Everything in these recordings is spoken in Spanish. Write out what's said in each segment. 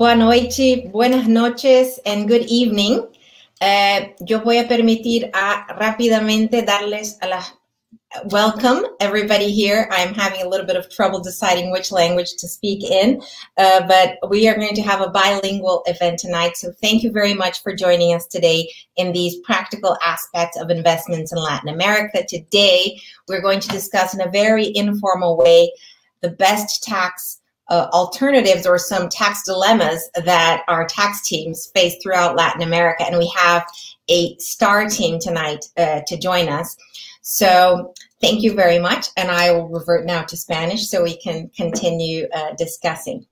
Boa noite, buenas noches and good evening. Uh, yo voy a permitir a rápidamente darles a welcome everybody here. I'm having a little bit of trouble deciding which language to speak in, uh, but we are going to have a bilingual event tonight. So thank you very much for joining us today in these practical aspects of investments in Latin America. Today, we're going to discuss in a very informal way the best tax uh, alternatives or some tax dilemmas that our tax teams face throughout Latin America. And we have a star team tonight uh, to join us. So thank you very much. And I will revert now to Spanish so we can continue uh, discussing.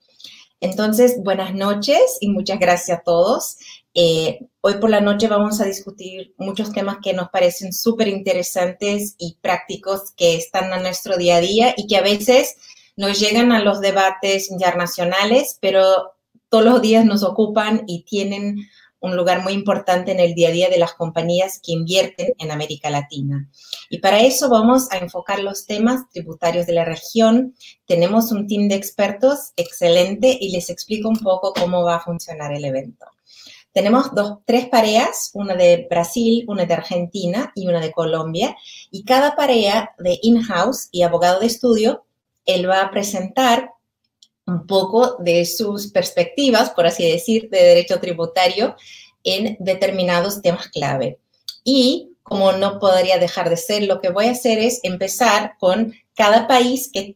Entonces, buenas noches y muchas gracias a todos. Eh, hoy por la noche vamos a discutir muchos temas que nos parecen súper interesantes y prácticos que están a nuestro día a día y que a veces nos llegan a los debates internacionales, pero todos los días nos ocupan y tienen un lugar muy importante en el día a día de las compañías que invierten en América Latina. Y para eso vamos a enfocar los temas tributarios de la región. Tenemos un team de expertos excelente y les explico un poco cómo va a funcionar el evento. Tenemos dos, tres parejas, una de Brasil, una de Argentina y una de Colombia. Y cada pareja de in-house y abogado de estudio, él va a presentar un poco de sus perspectivas, por así decir, de derecho tributario en determinados temas clave. Y como no podría dejar de ser, lo que voy a hacer es empezar con cada país que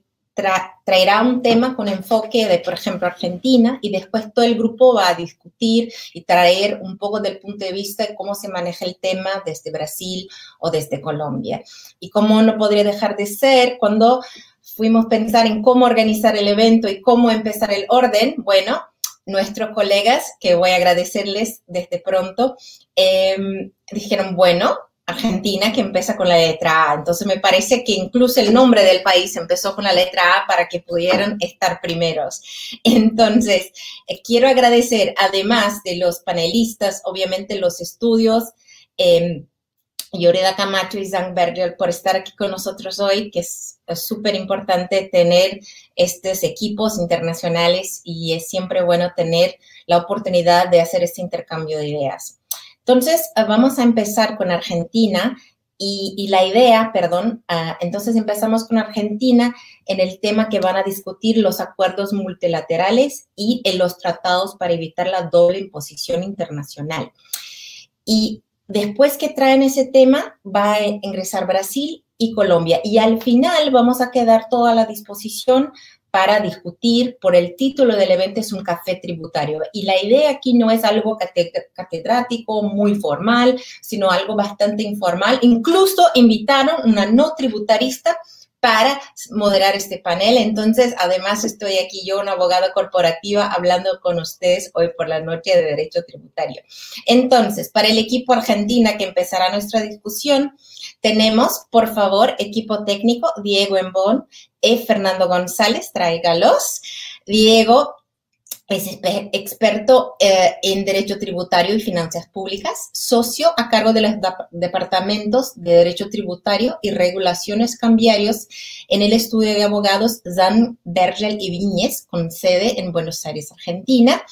traerá un tema con enfoque de, por ejemplo, Argentina, y después todo el grupo va a discutir y traer un poco del punto de vista de cómo se maneja el tema desde Brasil o desde Colombia. Y como no podría dejar de ser, cuando fuimos a pensar en cómo organizar el evento y cómo empezar el orden, bueno, nuestros colegas, que voy a agradecerles desde pronto, em, dijeron, bueno, Argentina que empieza con la letra A. Entonces me parece que incluso el nombre del país empezó con la letra A para que pudieran estar primeros. Entonces, eh, quiero agradecer además de los panelistas, obviamente los estudios. Eh, Yoreda Camacho y Zang Berger por estar aquí con nosotros hoy, que es súper importante tener estos equipos internacionales y es siempre bueno tener la oportunidad de hacer este intercambio de ideas. Entonces, ah, vamos a empezar con Argentina y, la idea, perdón, ah, entonces empezamos con Argentina en el tema que van a discutir los acuerdos multilaterales y en los tratados para evitar la doble imposición internacional. Y Después que traen ese tema, va a ingresar Brasil y Colombia. Y al final vamos a quedar toda la disposición para discutir por el título del evento es un café tributario. Y la idea aquí no es algo catedrático, muy formal, sino algo bastante informal. Incluso invitaron una no tributarista para moderar este panel. Entonces, además estoy aquí yo, una abogada corporativa, hablando con ustedes hoy por la noche de Derecho Tributario. Entonces, para el equipo Argentina que empezará nuestra discusión, tenemos, por favor, equipo técnico, Diego Embón y Fernando González, tráigalos. Diego es experto eh, en Derecho Tributario y Finanzas Públicas, socio a cargo de los departamentos de Derecho Tributario y Regulaciones Cambiarios en el estudio de abogados Zan Bergel y Viñez, con sede en Buenos Aires, Argentina,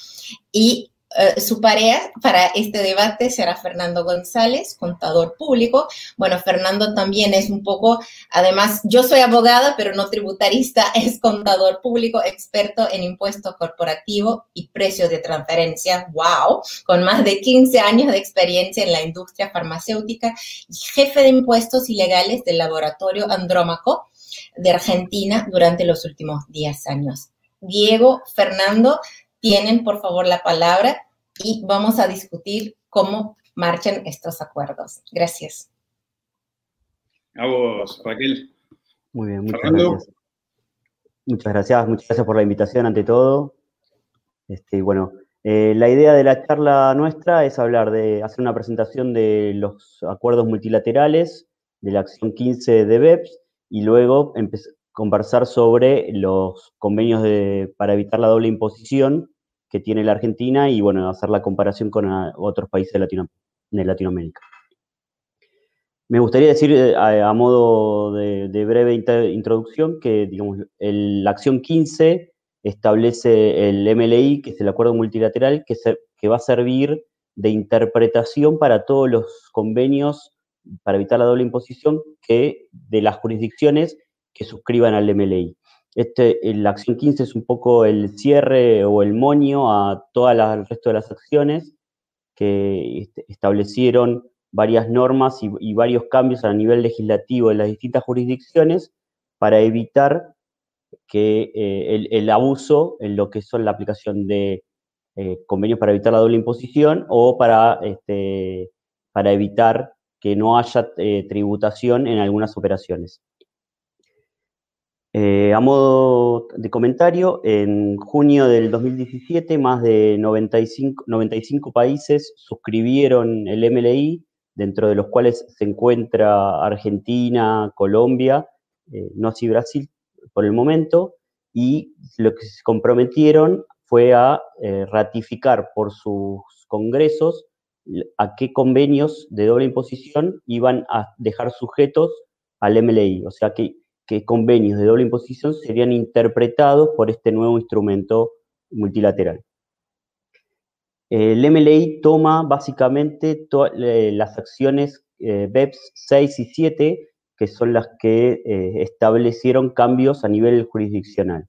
y eh, su pareja para este debate será Fernando González, contador público. Bueno, Fernando también es un poco, además, yo soy abogada, pero no tributarista, es contador público, experto en impuesto corporativo y precios de transferencia, wow, con más de 15 años de experiencia en la industria farmacéutica y jefe de impuestos ilegales del laboratorio Andrómaco de Argentina durante los últimos 10 años. Diego, Fernando, tienen por favor la palabra y vamos a discutir cómo marchan estos acuerdos. Gracias. A vos, Raquel. Muy bien, muchas gracias. Muchas gracias, muchas gracias por la invitación ante todo. Este, bueno, eh, la idea de la charla nuestra es hablar de hacer una presentación de los acuerdos multilaterales de la acción 15 de BEPS y luego conversar sobre los convenios para evitar la doble imposición que tiene la Argentina y, bueno, hacer la comparación con otros países de, Latino, de, Latinoamérica. Me gustaría decir, eh, a, modo de, breve introducción, que, digamos, la acción 15 establece el MLI, que es el acuerdo multilateral, que, que va a servir de interpretación para todos los convenios para evitar la doble imposición que de las jurisdicciones que suscriban al MLI. Este, la acción 15 es un poco el cierre o el moño a todo el resto de las acciones que este, establecieron varias normas y, varios cambios a nivel legislativo de las distintas jurisdicciones para evitar que eh, el, abuso en lo que son la aplicación de eh, convenios para evitar la doble imposición o para, este, para evitar que no haya eh, tributación en algunas operaciones. A modo de comentario, en junio del 2017 más de 95, 95 países suscribieron el MLI, dentro de los cuales se encuentra Argentina, Colombia, no así Brasil por el momento, y lo que se comprometieron fue a eh, ratificar por sus congresos a qué convenios de doble imposición iban a dejar sujetos al MLI, o sea, que, qué convenios de doble imposición serían interpretados por este nuevo instrumento multilateral. El MLI toma básicamente eh, las acciones eh, BEPS 6 y 7, que son las que establecieron cambios a nivel jurisdiccional.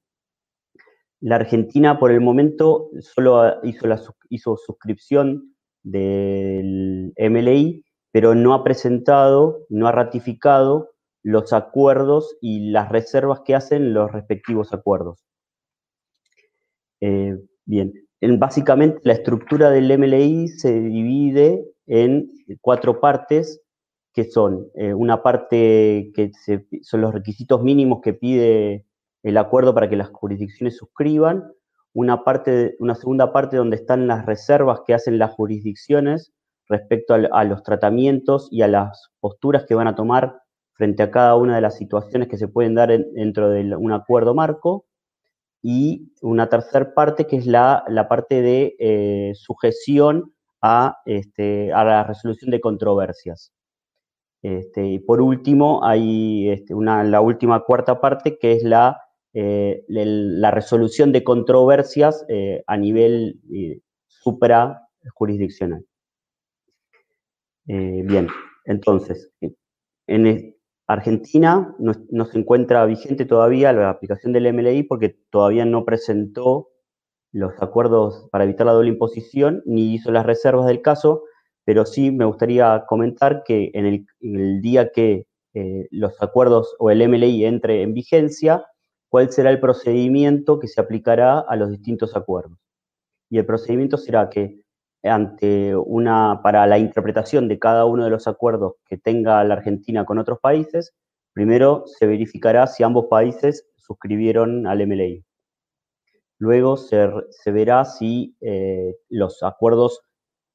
La Argentina por el momento solo hizo, la, hizo suscripción del MLI, pero no ha presentado, no ha ratificado los acuerdos y las reservas que hacen los respectivos acuerdos. Eh, bien, básicamente la estructura del MLI se divide en cuatro partes, que son eh, una parte que son los requisitos mínimos que pide el acuerdo para que las jurisdicciones suscriban, una, parte, una segunda parte donde están las reservas que hacen las jurisdicciones respecto a, los tratamientos y a las posturas que van a tomar frente a cada una de las situaciones que se pueden dar dentro de un acuerdo marco, y una tercera parte que es la, parte de eh, sujeción a, este, a la resolución de controversias. Este, y por último, hay este, una, la última cuarta parte que es la eh, la resolución de controversias eh, a nivel eh, suprajurisdiccional. bien, entonces, en Argentina no, se encuentra vigente todavía la aplicación del MLI porque todavía no presentó los acuerdos para evitar la doble imposición ni hizo las reservas del caso, pero sí me gustaría comentar que en el, día que los acuerdos o el MLI entre en vigencia, cuál será el procedimiento que se aplicará a los distintos acuerdos. Y el procedimiento será que ante una, para la interpretación de cada uno de los acuerdos que tenga la Argentina con otros países, primero se verificará si ambos países suscribieron al MLI. Luego se, verá si eh, los acuerdos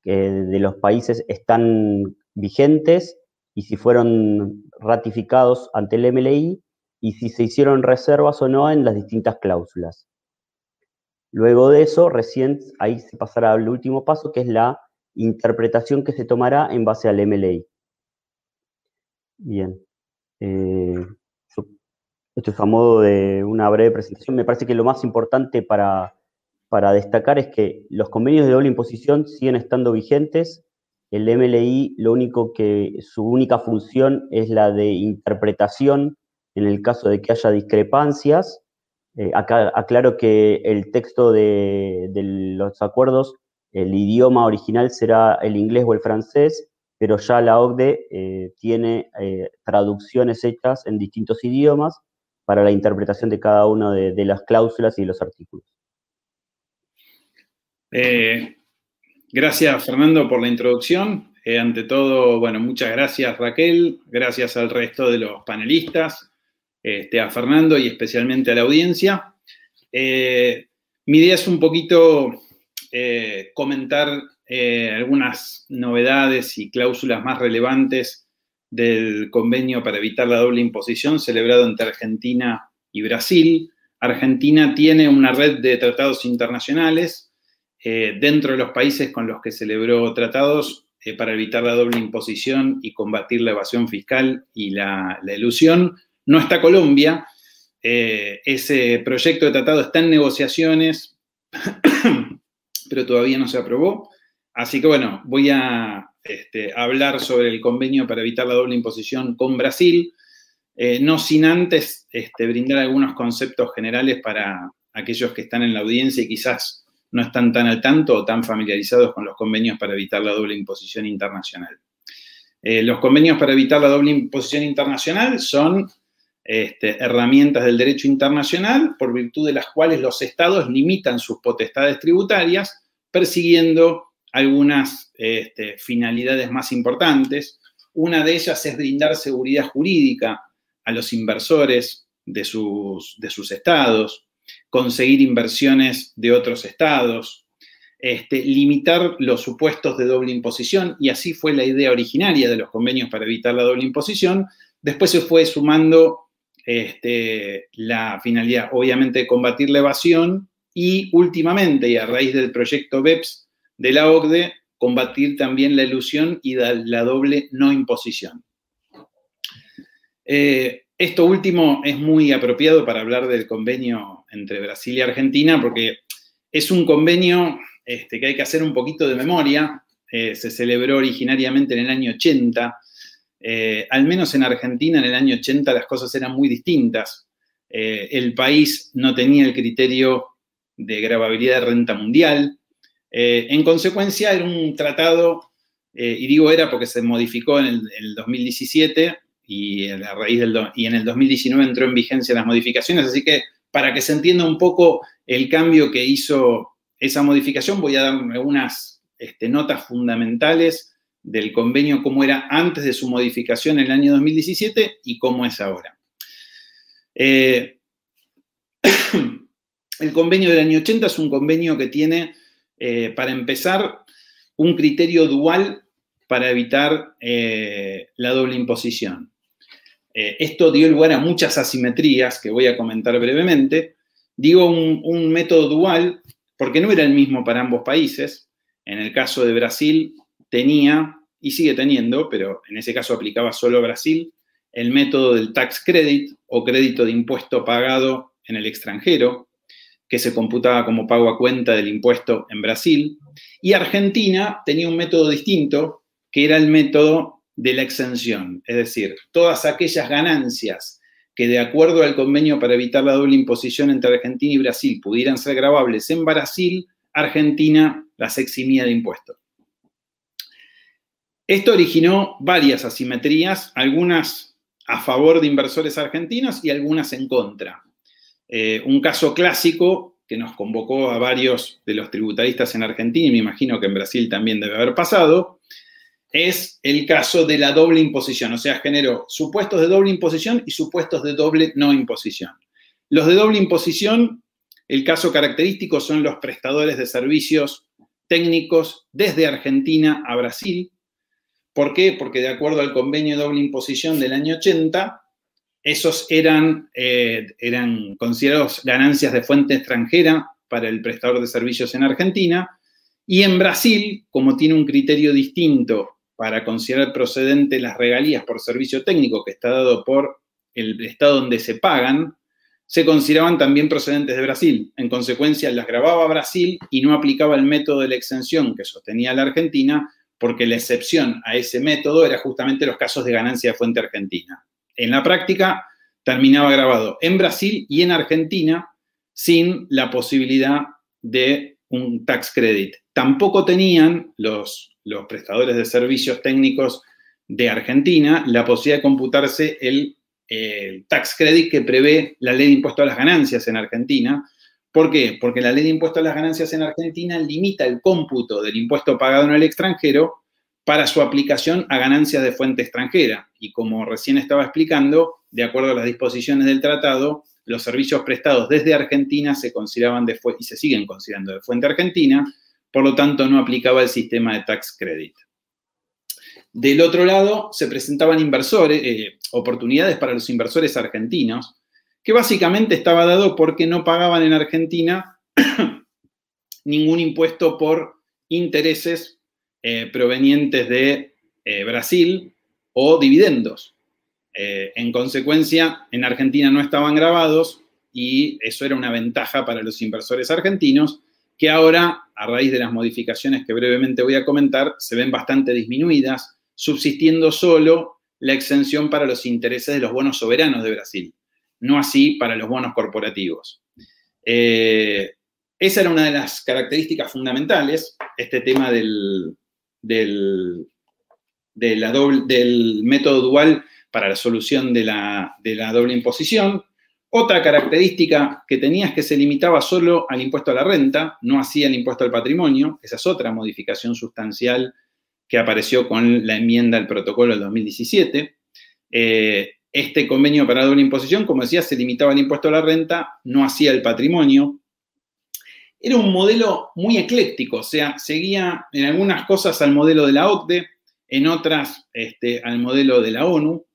de los países están vigentes y si fueron ratificados ante el MLI y si se hicieron reservas o no en las distintas cláusulas. Luego de eso, recién ahí se pasará al último paso, que es la interpretación que se tomará en base al MLI. Bien. Eh, esto es a modo de una breve presentación. Me parece que lo más importante para, para destacar es que los convenios de doble imposición siguen estando vigentes. El MLI, lo único que, su única función es la de interpretación en el caso de que haya discrepancias. Eh, acá aclaro que el texto de, los acuerdos, el idioma original será el inglés o el francés, pero ya la OCDE eh, tiene eh, traducciones hechas en distintos idiomas para la interpretación de cada una de, las cláusulas y los artículos. gracias, Fernando, por la introducción. ante todo, bueno, muchas gracias, Raquel. Gracias al resto de los panelistas. Este, a Fernando y especialmente a la audiencia. Eh, mi idea es un poquito eh, comentar eh, algunas novedades y cláusulas más relevantes del convenio para evitar la doble imposición celebrado entre Argentina y Brasil. Argentina tiene una red de tratados internacionales dentro de los países con los que celebró tratados para evitar la doble imposición y combatir la evasión fiscal y la, la ilusión no está Colombia, eh, ese proyecto de tratado está en negociaciones, pero todavía no se aprobó. Así que bueno, voy a este, hablar sobre el convenio para evitar la doble imposición con Brasil, eh, no sin antes este, brindar algunos conceptos generales para aquellos que están en la audiencia y quizás no están tan al tanto o tan familiarizados con los convenios para evitar la doble imposición internacional. Eh, los convenios para evitar la doble imposición internacional son este, herramientas del derecho internacional por virtud de las cuales los estados limitan sus potestades tributarias persiguiendo algunas este, finalidades más importantes. Una de ellas es brindar seguridad jurídica a los inversores de sus, de sus estados, conseguir inversiones de otros estados, este, limitar los supuestos de doble imposición, y así fue la idea originaria de los convenios para evitar la doble imposición. Después se fue sumando este, la finalidad, obviamente, de combatir la evasión y últimamente, y a raíz del proyecto BEPS de la OCDE, combatir también la ilusión y la doble no imposición. Eh, esto último es muy apropiado para hablar del convenio entre Brasil y Argentina, porque es un convenio este, que hay que hacer un poquito de memoria. Eh, se celebró originariamente en el año 80. Eh, al menos en Argentina en el año 80 las cosas eran muy distintas. Eh, el país no tenía el criterio de gravabilidad de renta mundial. en consecuencia, era un tratado, y digo era porque se modificó en el, 2017 y, raíz del, y en el 2019 entró en vigencia las modificaciones, así que para que se entienda un poco el cambio que hizo esa modificación, voy a dar algunas este, notas fundamentales del convenio, cómo era antes de su modificación en el año 2017 y cómo es ahora. Eh, el convenio del año 80 es un convenio que tiene, eh, para empezar, un criterio dual para evitar eh, la doble imposición. esto dio lugar a muchas asimetrías que voy a comentar brevemente. Digo un método dual porque no era el mismo para ambos países. En el caso de Brasil tenía, y sigue teniendo, pero en ese caso aplicaba solo a Brasil, el método del tax credit o crédito de impuesto pagado en el extranjero, que se computaba como pago a cuenta del impuesto en Brasil. Y Argentina tenía un método distinto, que era el método de la exención, es decir, todas aquellas ganancias que de acuerdo al convenio para evitar la doble imposición entre Argentina y Brasil pudieran ser grabables en Brasil, Argentina las eximía de impuestos. Esto originó varias asimetrías, algunas a favor de inversores argentinos y algunas en contra. Eh, un caso clásico que nos convocó a varios de los tributaristas en Argentina y me imagino que en Brasil también debe haber pasado, es el caso de la doble imposición, o sea, generó supuestos de doble imposición y supuestos de doble no imposición. Los de doble imposición, el caso característico son los prestadores de servicios técnicos desde Argentina a Brasil. ¿Por qué? Porque de acuerdo al convenio de doble imposición del año 80, esos eran, eh, eran considerados ganancias de fuente extranjera para el prestador de servicios en Argentina. Y en Brasil, como tiene un criterio distinto para considerar procedente las regalías por servicio técnico que está dado por el estado donde se pagan, se consideraban también procedentes de Brasil. En consecuencia, las grababa Brasil y no aplicaba el método de la exención que sostenía la Argentina, porque la excepción a ese método era justamente los casos de ganancia de fuente argentina. En la práctica, terminaba grabado en Brasil y en Argentina sin la posibilidad de un tax credit. Tampoco tenían los los prestadores de servicios técnicos de Argentina la posibilidad de computarse el, tax credit que prevé la ley de impuesto a las ganancias en Argentina. ¿Por qué? Porque la ley de impuesto a las ganancias en Argentina limita el cómputo del impuesto pagado en el extranjero para su aplicación a ganancias de fuente extranjera. Y como recién estaba explicando, de acuerdo a las disposiciones del tratado, los servicios prestados desde Argentina se consideraban de y se siguen considerando de fuente argentina, por lo tanto no aplicaba el sistema de tax credit. Del otro lado, se presentaban inversores, eh, oportunidades para los inversores argentinos, que básicamente estaba dado porque no pagaban en Argentina ningún impuesto por intereses eh, provenientes de eh, Brasil o dividendos. Eh, en consecuencia, en Argentina no estaban grabados y eso era una ventaja para los inversores argentinos que ahora, a raíz de las modificaciones que brevemente voy a comentar, se ven bastante disminuidas, subsistiendo solo la exención para los intereses de los bonos soberanos de Brasil, no así para los bonos corporativos. Eh, esa era una de las características fundamentales, este tema del, del, del método dual para la solución de la, de la doble imposición. Otra característica que tenía es que se limitaba solo al impuesto a la renta, no hacía el impuesto al patrimonio. Esa es otra modificación sustancial que apareció con la enmienda al protocolo del 2017. Eh, este convenio para doble imposición, como decía, se limitaba al impuesto a la renta, no hacía el patrimonio. Era un modelo muy ecléctico, o sea, seguía en algunas cosas al modelo de la OCDE, en otras este, al modelo de la ONU.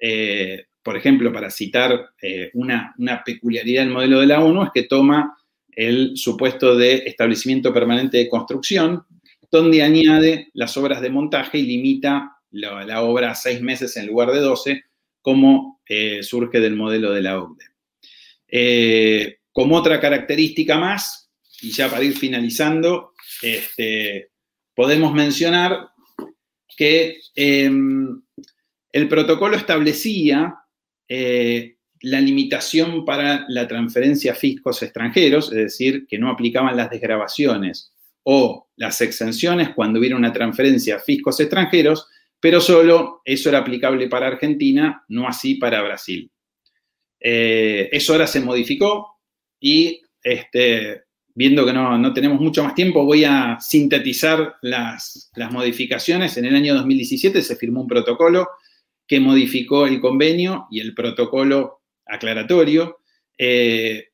Eh, por ejemplo, para citar eh, una, una, peculiaridad del modelo de la ONU, es que toma el supuesto de establecimiento permanente de construcción, donde añade las obras de montaje y limita la, obra a seis meses en lugar de doce, como eh, surge del modelo de la OCDE. como otra característica más, y ya para ir finalizando, este, podemos mencionar que em, el protocolo establecía eh, la limitación para la transferencia a fiscos extranjeros, es decir, que no aplicaban las desgrabaciones o las exenciones cuando hubiera una transferencia a fiscos extranjeros, pero solo eso era aplicable para Argentina, no así para Brasil. Eh, eso ahora se modificó y este, viendo que no, tenemos mucho más tiempo, voy a sintetizar las, modificaciones. En el año 2017 se firmó un protocolo que modificó el convenio y el protocolo aclaratorio. Eh,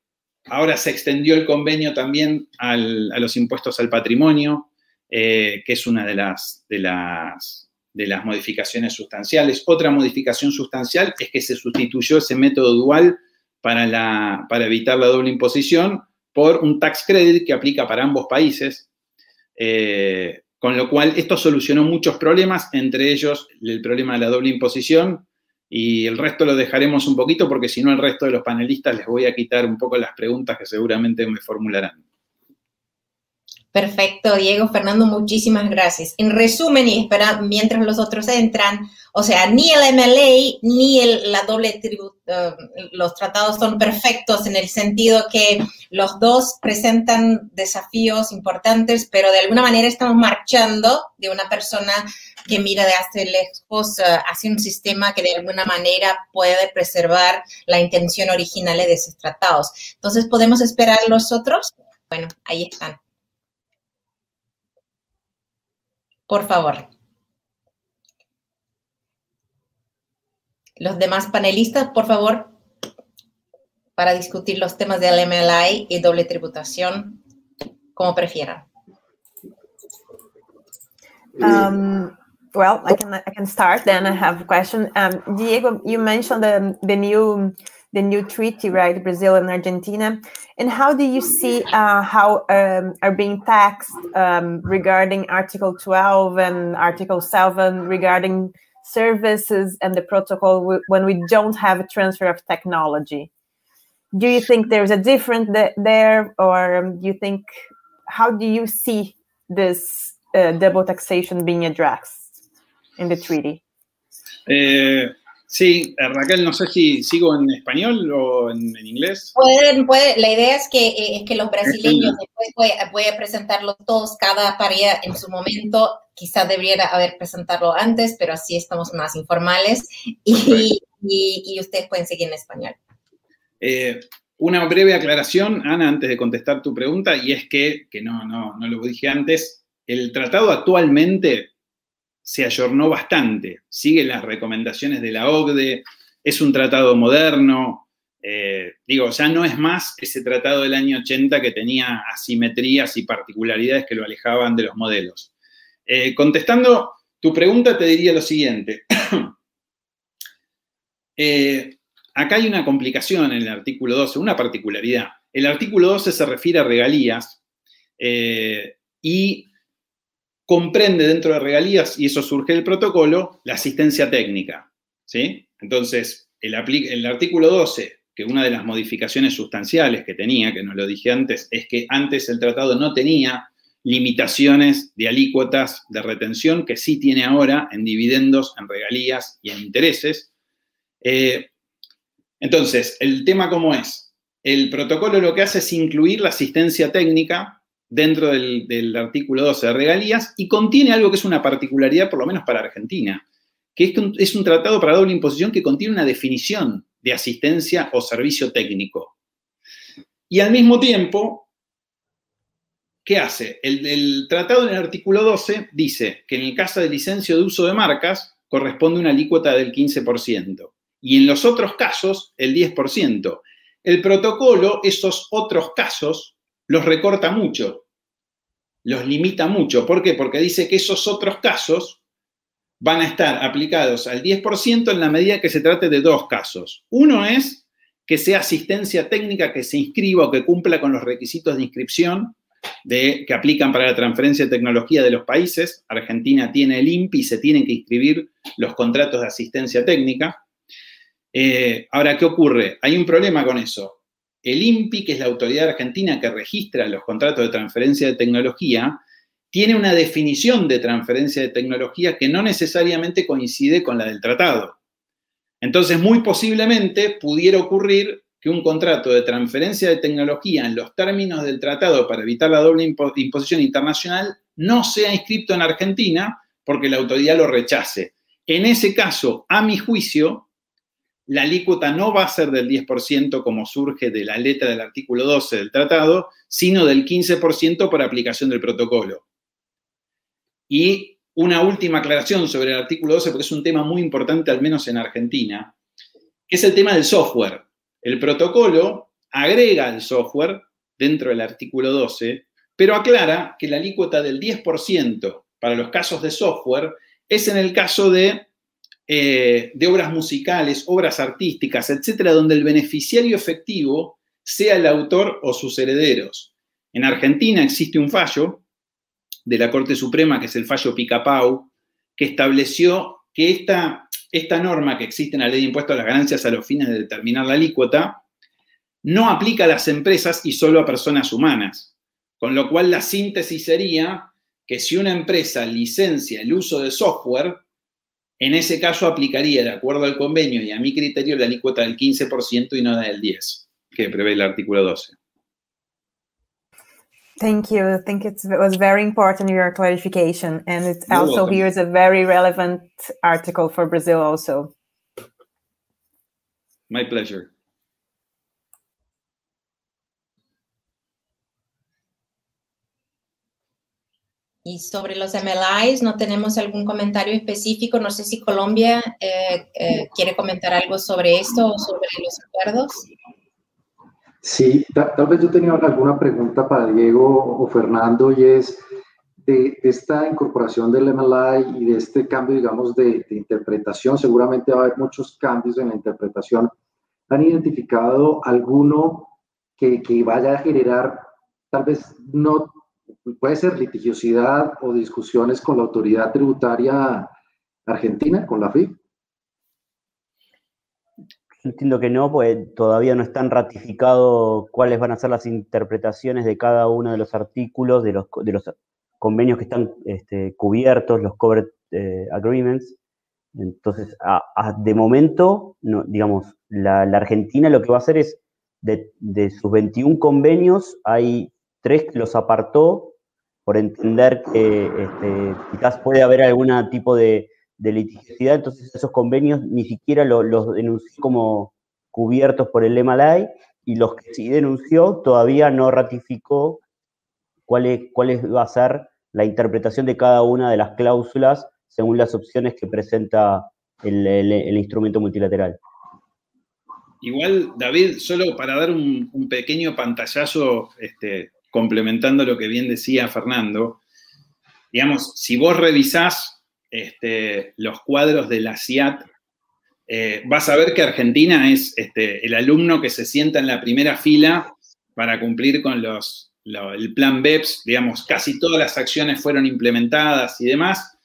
ahora se extendió el convenio también a los impuestos al patrimonio, eh, que es una de las, de, las, de las modificaciones sustanciales. Otra modificación sustancial es que se sustituyó ese método dual para, la, para evitar la doble imposición por un tax credit que aplica para ambos países, eh, con lo cual esto solucionó muchos problemas, entre ellos el problema de la doble imposición, y el resto lo dejaremos un poquito porque si no el resto de los panelistas les voy a quitar un poco las preguntas que seguramente me formularán. Perfecto, Diego, Fernando, muchísimas gracias. En resumen, y espera, mientras los otros entran, o sea, ni el MLA ni el, la doble tributo, eh, los tratados son perfectos en el sentido que los dos presentan desafíos importantes, pero de alguna manera estamos marchando de una persona que mira de hace lejos uh, hacia un sistema que de alguna manera puede preservar la intención original de esos tratados. Entonces, ¿podemos esperar los otros? Bueno, ahí están. Por favor. Los demás panelistas, por favor, para discutir los temas del MLI y doble tributación, como prefieran. Um, well, I can I can start. Then I have a question. Um, Diego, you mentioned the the new the new treaty, right? Brazil and Argentina. And how do you see uh, how um, are being taxed um, regarding Article 12 and Article 7 regarding services and the protocol when we don't have a transfer of technology? Do you think there's a difference there, or um, do you think how do you see this uh, double taxation being addressed in the treaty? Uh, Sí, Raquel, no sé si sigo en español o en, inglés. Pueden, puede, la idea es que, eh, es que los brasileños, después voy, a presentarlos todos, cada pareja en su momento, quizás debería haber presentado antes, pero así estamos más informales y, y, ustedes pueden seguir en español. Eh, una breve aclaración, Ana, antes de contestar tu pregunta, y es que, que no, no, no lo dije antes, el tratado actualmente se ayornó bastante, sigue las recomendaciones de la OCDE, es un tratado moderno, eh, digo, ya no es más ese tratado del año 80 que tenía asimetrías y particularidades que lo alejaban de los modelos. Eh, contestando tu pregunta, te diría lo siguiente. Eh, acá hay una complicación en el artículo 12, una particularidad. El artículo 12 se refiere a regalías y comprende dentro de regalías, y eso surge del protocolo, la asistencia técnica. ¿sí? Entonces, el, artículo 12, que una de las modificaciones sustanciales que tenía, que no lo dije antes, es que antes el tratado no tenía limitaciones de alícuotas de retención que sí tiene ahora en dividendos, en regalías y en intereses. Eh, entonces, el tema cómo es. El protocolo lo que hace es incluir la asistencia técnica dentro del, artículo 12 de regalías y contiene algo que es una particularidad, por lo menos para Argentina, que es, es un tratado para doble imposición que contiene una definición de asistencia o servicio técnico. Y al mismo tiempo, ¿qué hace? El, tratado en el artículo 12 dice que en el caso de licencia de uso de marcas corresponde una alícuota del 15% y en los otros casos el 10%. El protocolo, esos otros casos, los recorta mucho, los limita mucho. ¿Por qué? Porque dice que esos otros casos van a estar aplicados al 10% en la medida que se trate de dos casos. Uno es que sea asistencia técnica que se inscriba o que cumpla con los requisitos de inscripción de, que aplican para la transferencia de tecnología de los países. Argentina tiene el INPI y se tienen que inscribir los contratos de asistencia técnica. Eh, ahora, ¿qué ocurre? Hay un problema con eso. El INPI, que es la autoridad argentina que registra los contratos de transferencia de tecnología, tiene una definición de transferencia de tecnología que no necesariamente coincide con la del tratado. Entonces, muy posiblemente pudiera ocurrir que un contrato de transferencia de tecnología en los términos del tratado para evitar la doble imposición internacional no sea inscrito en Argentina porque la autoridad lo rechace. En ese caso, a mi juicio, la alícuota no va a ser del 10% como surge de la letra del artículo 12 del tratado, sino del 15% por aplicación del protocolo. Y una última aclaración sobre el artículo 12, porque es un tema muy importante, al menos en Argentina, que es el tema del software. El protocolo agrega el software dentro del artículo 12, pero aclara que la alícuota del 10% para los casos de software es en el caso de, eh, de obras musicales, obras artísticas, etcétera, donde el beneficiario efectivo sea el autor o sus herederos. En Argentina existe un fallo de la Corte Suprema, que es el fallo Picapau, que estableció que esta, esta norma que existe en la ley de impuestos a las ganancias a los fines de determinar la alícuota no aplica a las empresas y solo a personas humanas. Con lo cual la síntesis sería que si una empresa licencia el uso de software, en ese caso aplicaría, de acuerdo al convenio y a mi criterio, la alícuota del 15% y no del 10%, que prevé el artículo 12. Thank you. I think it was very important your clarification, and it You're also welcome. here's a very relevant article for Brazil also. My pleasure. Y sobre los MLIs, no tenemos algún comentario específico. No sé si Colombia eh, eh, quiere comentar algo sobre esto o sobre los acuerdos. Sí, tal, vez yo tenía alguna pregunta para Diego o Fernando y es de, esta incorporación del MLI y de este cambio, digamos, de, interpretación. Seguramente va a haber muchos cambios en la interpretación. ¿Han identificado alguno que, que vaya a generar, tal vez no, puede ser litigiosidad o discusiones con la autoridad tributaria argentina, con la FIP? entiendo que no, pues todavía no están ratificados cuáles van a ser las interpretaciones de cada uno de los artículos, de los, de los convenios que están este, cubiertos, los covered eh, agreements. Entonces, de momento, no, digamos, la, Argentina lo que va a hacer es, de, sus 21 convenios, hay tres que los apartó por entender que este, quizás puede haber algún tipo de, de litigiosidad, entonces esos convenios ni siquiera los denunció como cubiertos por el MLI y los que sí denunció todavía no ratificó cuál, es, va a ser la interpretación de cada una de las cláusulas según las opciones que presenta el, instrumento multilateral. Igual, David, solo para dar un, pequeño pantallazo, este, complementando lo que bien decía Fernando, digamos, si vos revisás este, los cuadros de la CIAT, eh, vas a ver que Argentina es este, el alumno que se sienta en la primera fila para cumplir con los, el plan BEPS, digamos, casi todas las acciones fueron implementadas y demás.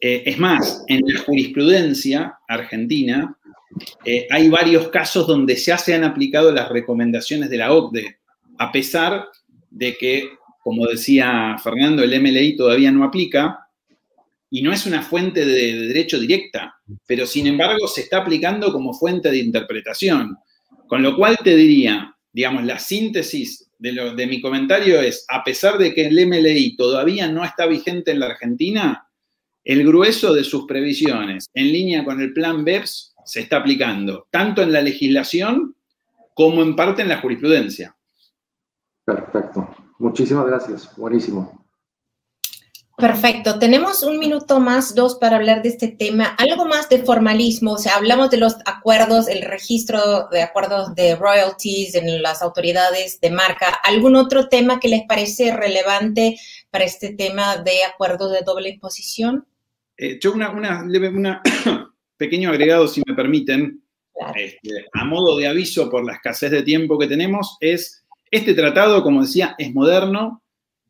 Eh, es más, en la jurisprudencia argentina, eh, hay varios casos donde ya se han aplicado las recomendaciones de la OCDE, a pesar de que, como decía Fernando, el MLI todavía no aplica y no es una fuente de, derecho directa, pero sin embargo se está aplicando como fuente de interpretación. Con lo cual te diría, digamos, la síntesis de, de mi comentario es, a pesar de que el MLI todavía no está vigente en la Argentina, el grueso de sus previsiones en línea con el plan BEPS se está aplicando, tanto en la legislación como en parte en la jurisprudencia. Perfecto. Muchísimas gracias. Buenísimo. Perfecto. Tenemos un minuto más, dos, para hablar de este tema. Algo más de formalismo. O sea, hablamos de los acuerdos, el registro de acuerdos de royalties en las autoridades de marca. ¿Algún otro tema que les parece relevante para este tema de acuerdos de doble imposición? Eh, yo una, una, una pequeño agregado, si me permiten, este, a modo de aviso por la escasez de tiempo que tenemos, es este tratado, como decía, es moderno,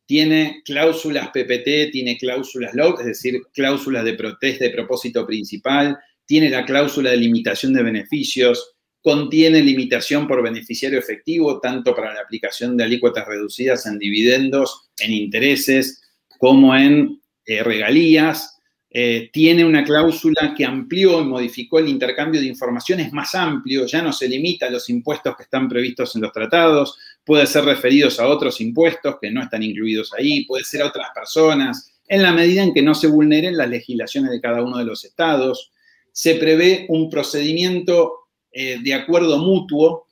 tiene cláusulas PPT, tiene cláusulas LOC, es decir, cláusulas de protesta de propósito principal, tiene la cláusula de limitación de beneficios, contiene limitación por beneficiario efectivo, tanto para la aplicación de alícuotas reducidas en dividendos, en intereses, como en eh, regalías. Eh, tiene una cláusula que amplió y modificó el intercambio de información, es más amplio, ya no se limita a los impuestos que están previstos en los tratados, puede ser referidos a otros impuestos que no están incluidos ahí, puede ser a otras personas, en la medida en que no se vulneren las legislaciones de cada uno de los estados. Se prevé un procedimiento eh, de acuerdo mutuo,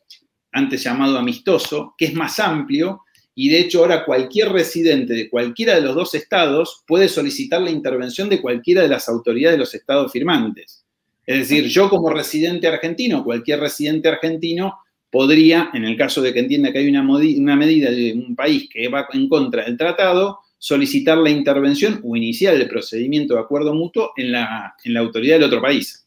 antes llamado amistoso, que es más amplio y de hecho ahora cualquier residente de cualquiera de los dos estados puede solicitar la intervención de cualquiera de las autoridades de los estados firmantes. Es decir, yo como residente argentino, cualquier residente argentino podría, en el caso de que entienda que hay una, una medida de un país que va en contra del tratado, solicitar la intervención o iniciar el procedimiento de acuerdo mutuo en la, en la autoridad del otro país.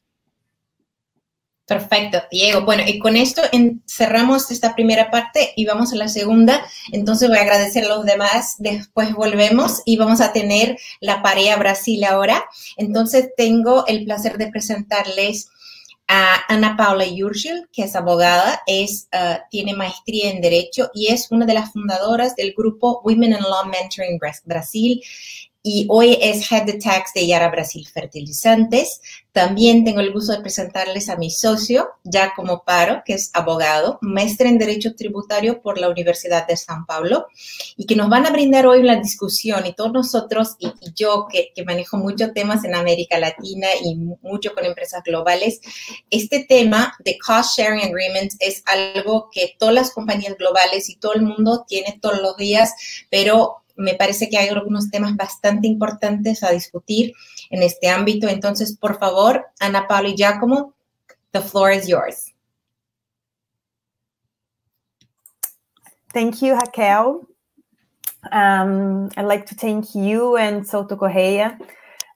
Perfecto, Diego. Bueno, y con esto cerramos esta primera parte y vamos a la segunda. Entonces voy a agradecer a los demás. Después volvemos y vamos a tener la pareja Brasil ahora. Entonces tengo el placer de presentarles Ana Paula Yurgil, que es abogada, es, uh, tiene maestría en Derecho y es una de las fundadoras del grupo Women in Law Mentoring Brasil y hoy es Head de Tax de Yara Brasil Fertilizantes. También tengo el gusto de presentarles a mi socio, Giacomo Paro, que es abogado, maestro en Derecho Tributario por la Universidad de San Pablo, y que nos van a brindar hoy una discusión, y todos nosotros, y, yo que, que, manejo muchos temas en América Latina y mucho con empresas globales, este tema de Cost Sharing Agreements es algo que todas las compañías globales y todo el mundo tiene todos los días, pero me parece que hay algunos temas bastante importantes a discutir en este ámbito. Entonces, por favor, Ana Paula y Giacomo, the floor is yours. Thank you, Raquel. Um, I'd like to thank you and Soto Correa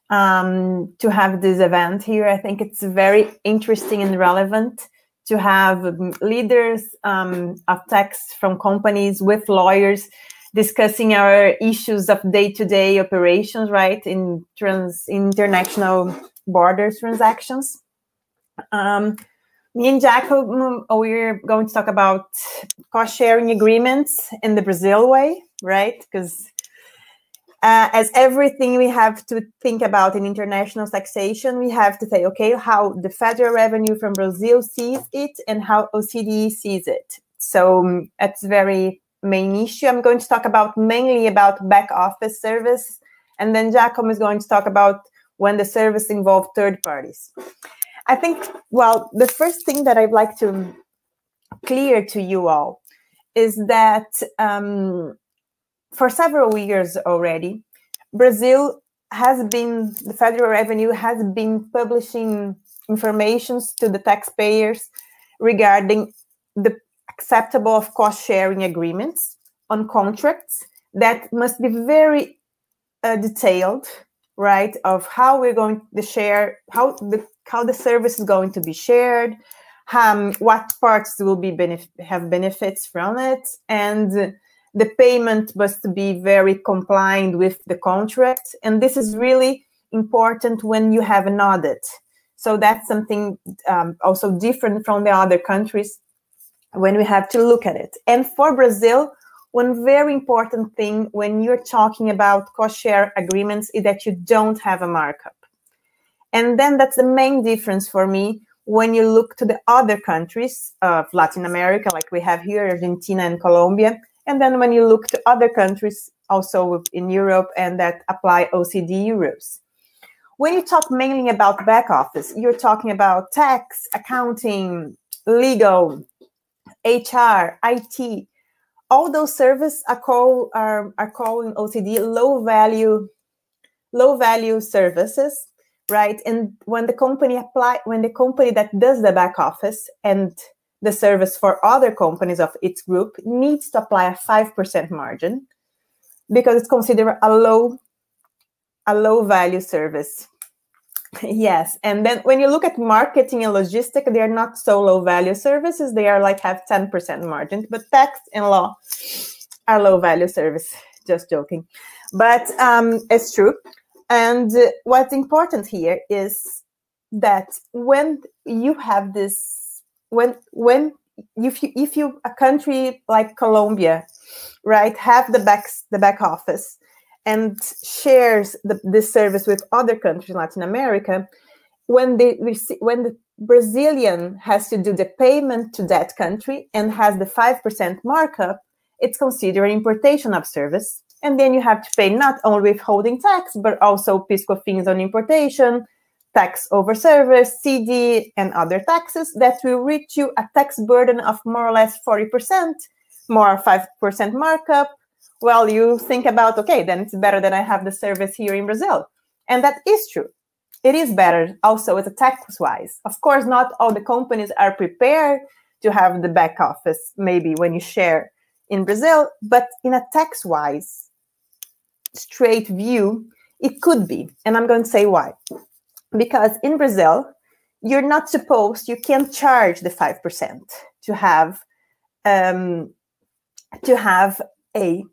um, to have this event here. I think it's very interesting and relevant to have leaders um, of tax from companies with lawyers discussing our issues of day-to-day operations, right, in trans international borders transactions. Um, me and Jacob, mm, we're going to talk about cost sharing agreements in the Brazil way, right? Because uh, as everything we have to think about in international taxation, we have to say, okay, how the federal revenue from Brazil sees it and how OCDE sees it. So um, it's very main issue. I'm going to talk about mainly about back office service, and then Giacomo is going to talk about when the service involved third parties. I think, well, the first thing that I'd like to clear to you all is that um, for several years already, Brazil has been, the federal revenue has been publishing informations to the taxpayers regarding the acceptable of cost sharing agreements on contracts that must be very uh, detailed right of how we're going to share how the how the service is going to be shared um, what parts will be benef- have benefits from it and the payment must be very compliant with the contract. And this is really important when you have an audit. So that's something um, also different from the other countries when we have to look at it. And for Brazil, one very important thing when you're talking about cost share agreements is that you don't have a markup. And then that's the main difference for me when you look to the other countries of Latin America, like we have here, Argentina and Colombia. And then when you look to other countries also in Europe and that apply OECD rules. When you talk mainly about back office, you're talking about tax, accounting, legal, HR, IT. All those services are called are, are called in OECD low value low value services, right? And when the company apply when the company that does the back office and the service for other companies of its group needs to apply a 5% margin because it's considered a low a low value service yes and then when you look at marketing and logistics they are not so low value services. They are like have 10% margin but tax and law are low value service. Just joking. But um, it's true. And what's important here is that when you have this when when if you if you a country like colombia right have the back the back office and shares the, this service with other countries in Latin America, when the when the Brazilian has to do the payment to that country and has the five percent markup, it's considered importation of service, and then you have to pay not only withholding tax but also PIS/COFINS on importation, tax over service, CD, and other taxes that will reach you a tax burden of more or less forty percent, more five percent markup well, you think about, okay, then it's better that I have the service here in Brazil. And that is true. It is better also as a tax wise. Of course, not all the companies are prepared to have the back office, maybe when you share in Brazil, but in a tax wise, straight view, it could be. And I'm going to say why. Because in Brazil, you're not supposed, you can't charge the 5% to have um, to have a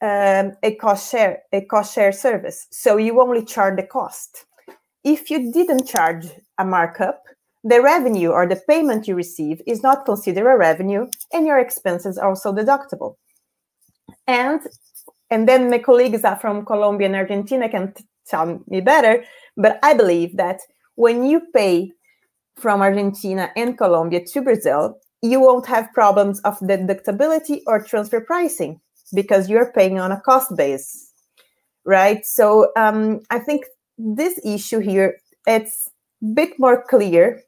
um, a cost share a cost share service. So you only charge the cost. If you didn't charge a markup the revenue or the payment you receive is not considered a revenue and your expenses are also deductible. And and then my colleagues are from colombia and argentina can tell me better but i believe that when you pay from argentina and colombia to brazil you won't have problems of deductibility or transfer pricing because you're paying on a cost base, right? So um, I think this issue here it's a bit more clear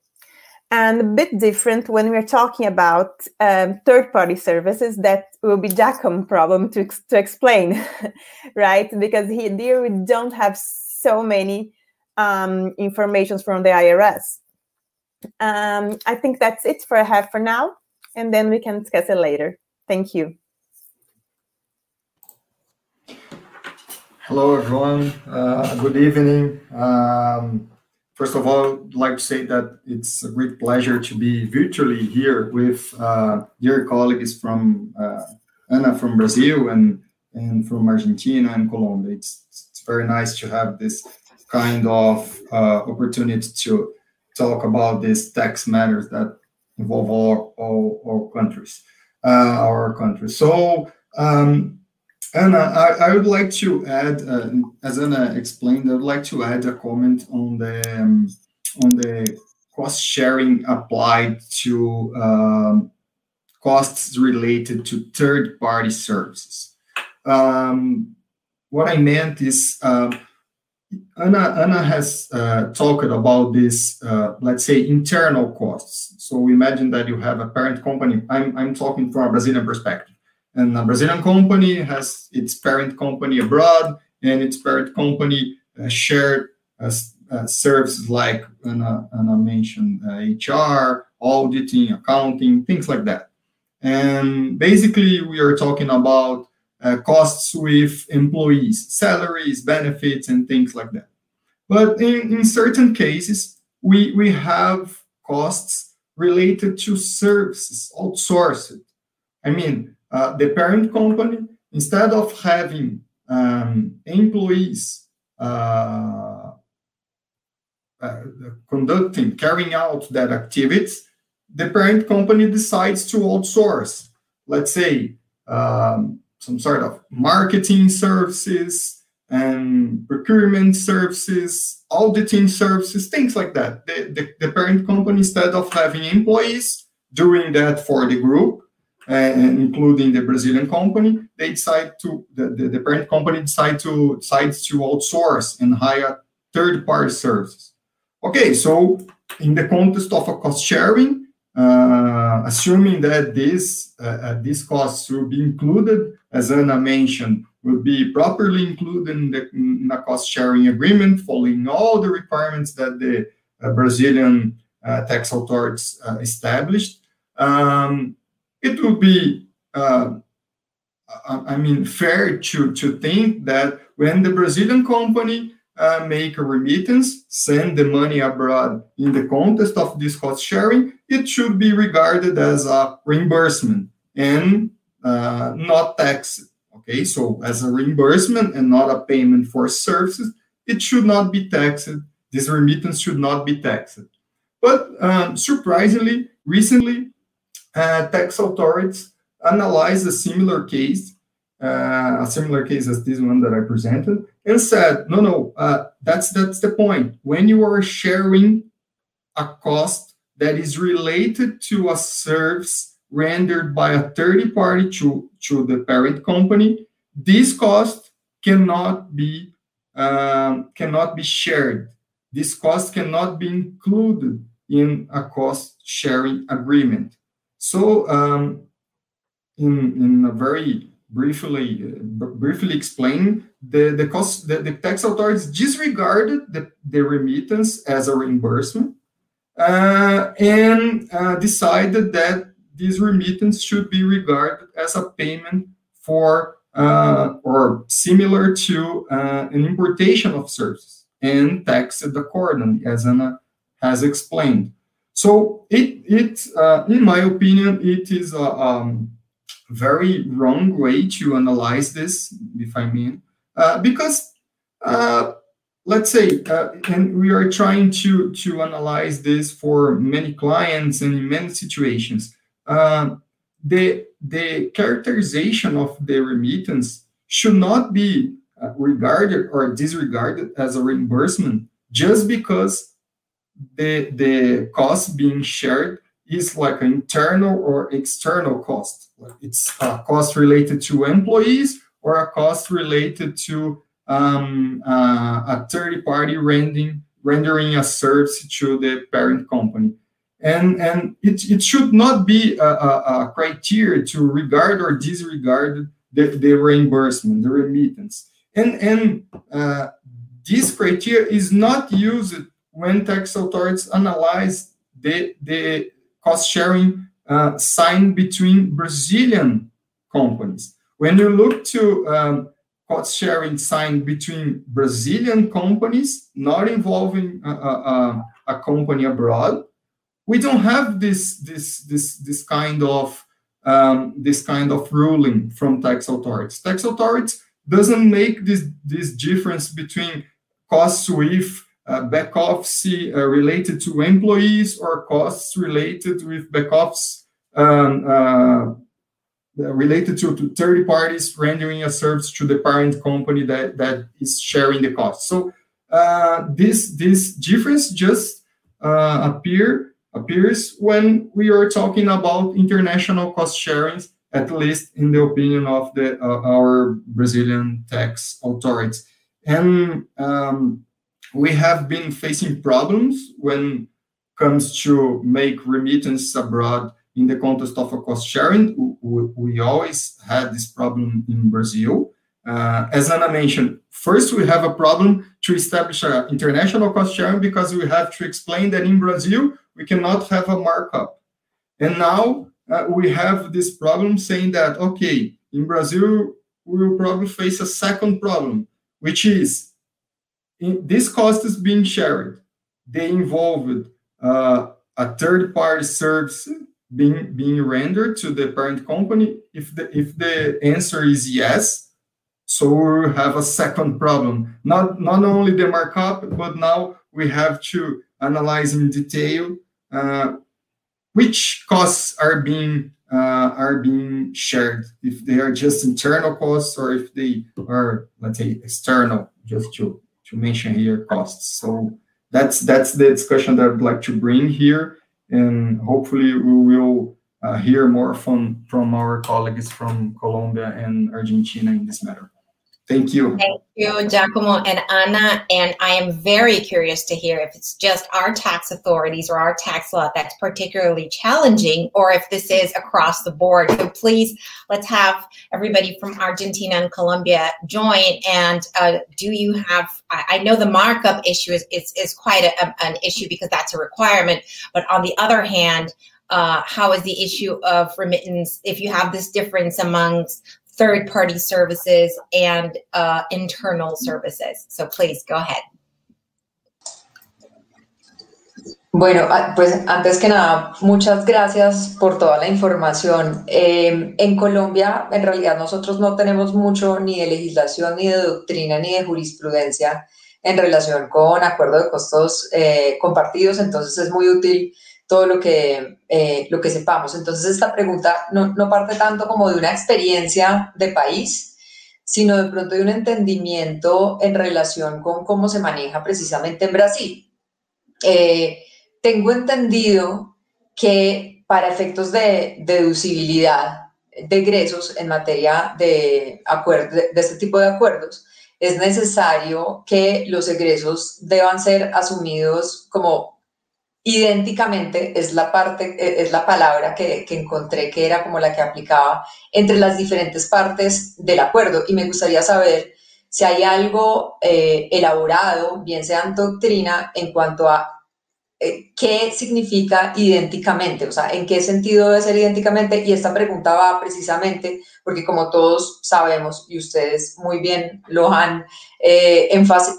and a bit different when we're talking about um, third-party services that will be Jacom problem to, to explain, right? Because here we don't have so many um, informations from the IRS. Um, I think that's it for I have for now, and then we can discuss it later. Thank you. Hello, everyone. Uh, good evening. Um, first of all, I'd like to say that it's a great pleasure to be virtually here with uh, dear colleagues from uh, Ana from Brazil and, and from Argentina and Colombia. It's, it's very nice to have this kind of uh, opportunity to talk about these tax matters that involve all, all, all countries, uh, our countries. So, um, Anna, I, I, would like to add, uh, as Anna explained, I would like to add a comment on the um, on the cost sharing applied to um, costs related to third party services. Um, what I meant is uh, Anna Anna has uh, talked about this, uh, let's say, internal costs. So imagine that you have a parent company. I'm I'm talking from a Brazilian perspective and a Brazilian company has its parent company abroad, and its parent company uh, shared uh, uh, services like Anna, Anna mentioned HR, auditing, accounting, things like that. And basically, we are talking about uh, costs with employees, salaries, benefits, and things like that. But in, in certain cases, we, we have costs related to services outsourced. I mean, uh, the parent company, instead of having um, employees uh, uh, conducting, carrying out that activities, the parent company decides to outsource, let's say, um, some sort of marketing services and procurement services, auditing services, things like that. The, the, the parent company, instead of having employees doing that for the group, including the Brazilian company, they decide to the, the, the, parent company decide to decides to outsource and hire third-party services. Okay, so in the context of a cost sharing, uh, assuming that this uh, uh, these costs will be included, as Anna mentioned, will be properly included in the, in the cost sharing agreement, following all the requirements that the uh, Brazilian uh, tax authorities uh, established. Um, it would be, I mean, fair to, to think that when the Brazilian company uh, make a remittance, send the money abroad in the context of this cost sharing, it should be regarded as a reimbursement and uh, not taxed. Okay, so as a reimbursement and not a payment for services, it should not be taxed. This remittance should not be taxed. But um, surprisingly, recently, uh, tax authorities analyzed a similar case, uh, a similar case as this one that I presented, and said, no, no, uh, that's that's the point. When you are sharing a cost that is related to a service rendered by a third party to, to the parent company, this cost cannot be um, cannot be shared. This cost cannot be included in a cost sharing agreement. So, um, in, in a very briefly uh, briefly explain the the cost the, the tax authorities disregarded the, the remittance as a reimbursement uh, and uh, decided that this remittance should be regarded as a payment for uh, or similar to uh, an importation of services and taxed accordingly as Anna has explained so it it uh, in my opinion it is a um, very wrong way to analyze this, if I mean, uh, because uh, let's say, uh, and we are trying to to analyze this for many clients and in many situations. Uh, the the characterization of the remittance should not be uh, regarded or disregarded as a reimbursement just because the the cost being shared is like an internal or external cost. It's a cost related to employees or a cost related to um, uh, a third party rendering, rendering a service to the parent company. And, and it, it should not be a, a, a criteria to regard or disregard the, the reimbursement, the remittance. And, and uh, this criteria is not used when tax authorities analyze the, the cost sharing uh, signed between Brazilian companies. When you look to um, cost sharing signed between Brazilian companies, not involving a, a, a, company abroad, we don't have this this this this kind of um, this kind of ruling from tax authorities. Tax authorities doesn't make this this difference between costs with uh, back office uh, related to employees or costs related with back office um, uh, related to, to third parties rendering a service to the parent company that, that is sharing the cost. So uh, this this difference just uh, appear appears when we are talking about international cost sharing, at least in the opinion of the uh, our Brazilian tax authorities. And um, we have been facing problems when comes to make remittances abroad in the context of a cost sharing. We, always had this problem in Brazil. Uh, as Anna mentioned, first we have a problem to establish an international cost sharing because we have to explain that in Brazil we cannot have a markup. And now uh, we have this problem saying that, okay, in Brazil we will probably face a second problem, which is this cost is being shared. They involved uh, a third party service being being rendered to the parent company. If the if the answer is yes, so we have a second problem. Not not only the markup, but now we have to analyze in detail uh, which costs are being uh, are being shared, if they are just internal costs or if they are, let's say, external, just to, to mention here costs. So that's that's the discussion that I'd like to bring here, and hopefully we will uh, hear more from from our colleagues from Colombia and Argentina in this matter. Thank you. Thank you, Giacomo and Anna. And I am very curious to hear if it's just our tax authorities or our tax law that's particularly challenging, or if this is across the board. So please, let's have everybody from Argentina and Colombia join. And uh, do you have, I, I, know the markup issue is, is, is quite a, an issue because that's a requirement. But on the other hand, uh, how is the issue of remittance if you have this difference amongst third party services and uh, internal services. So please go ahead. Bueno, ah, pues antes que nada, muchas gracias por toda la información. Eh, en Colombia, en realidad, nosotros no tenemos mucho ni de legislación, ni de doctrina, ni de jurisprudencia en relación con acuerdo de costos eh, compartidos, entonces es muy útil todo lo que, eh, lo que sepamos. Entonces, esta pregunta no, no, parte tanto como de una experiencia de país, sino de pronto de un entendimiento en relación con cómo se maneja precisamente en Brasil. Eh, tengo entendido que para efectos de, deducibilidad de ingresos en materia de, de, de este tipo de acuerdos, es necesario que los egresos deban ser asumidos como idénticamente es la parte, e, es la palabra que, encontré que era como la que aplicaba entre las diferentes partes del acuerdo. Y me gustaría saber si hay algo eh, elaborado, bien sea en doctrina, en cuanto a eh, qué significa idénticamente, o sea, en qué sentido debe ser idénticamente. Y esta pregunta va precisamente porque como todos sabemos y ustedes muy bien lo han eh,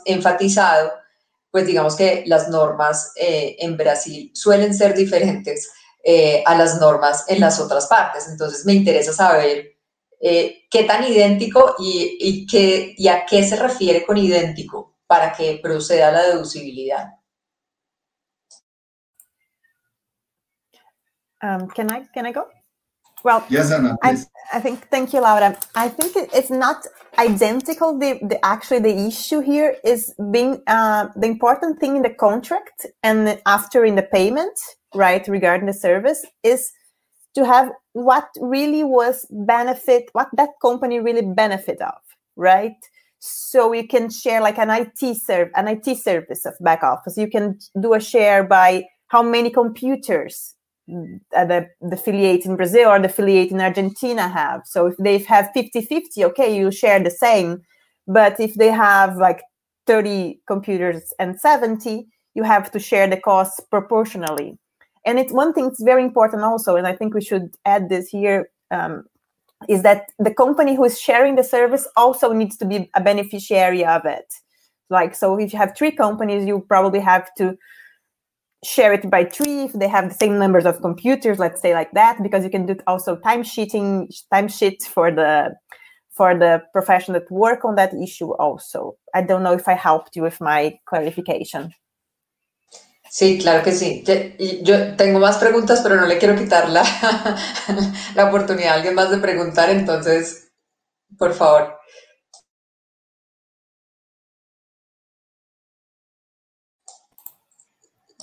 enfatizado, pues digamos que las normas eh, en Brasil suelen ser diferentes eh, a las normas en las otras partes. Entonces me interesa saber eh, qué tan idéntico y, qué, y a qué se refiere con idéntico para que proceda la deducibilidad. Um, can I can I go? Well, yes, Anna, I, I think thank you, Laura. I think it's not identical. The, the actually the issue here is being uh, the important thing in the contract and after in the payment, right, regarding the service is to have what really was benefit, what that company really benefit of, right? So you can share like an IT serve, an IT service of back office. You can do a share by how many computers the, the affiliate in Brazil or the affiliate in Argentina have. So if they have 50 50, okay, you share the same. But if they have like 30 computers and 70, you have to share the costs proportionally. And it's one thing that's very important also, and I think we should add this here, um, is that the company who is sharing the service also needs to be a beneficiary of it. Like, so if you have three companies, you probably have to share it by three if they have the same numbers of computers let's say like that because you can do also time sheeting time sheet for the for the profession that work on that issue also i don't know if i helped you with my clarification Sí, claro que sí. Yo tengo más preguntas, pero no le quiero quitar la, la oportunidad a alguien más de preguntar, entonces, por favor.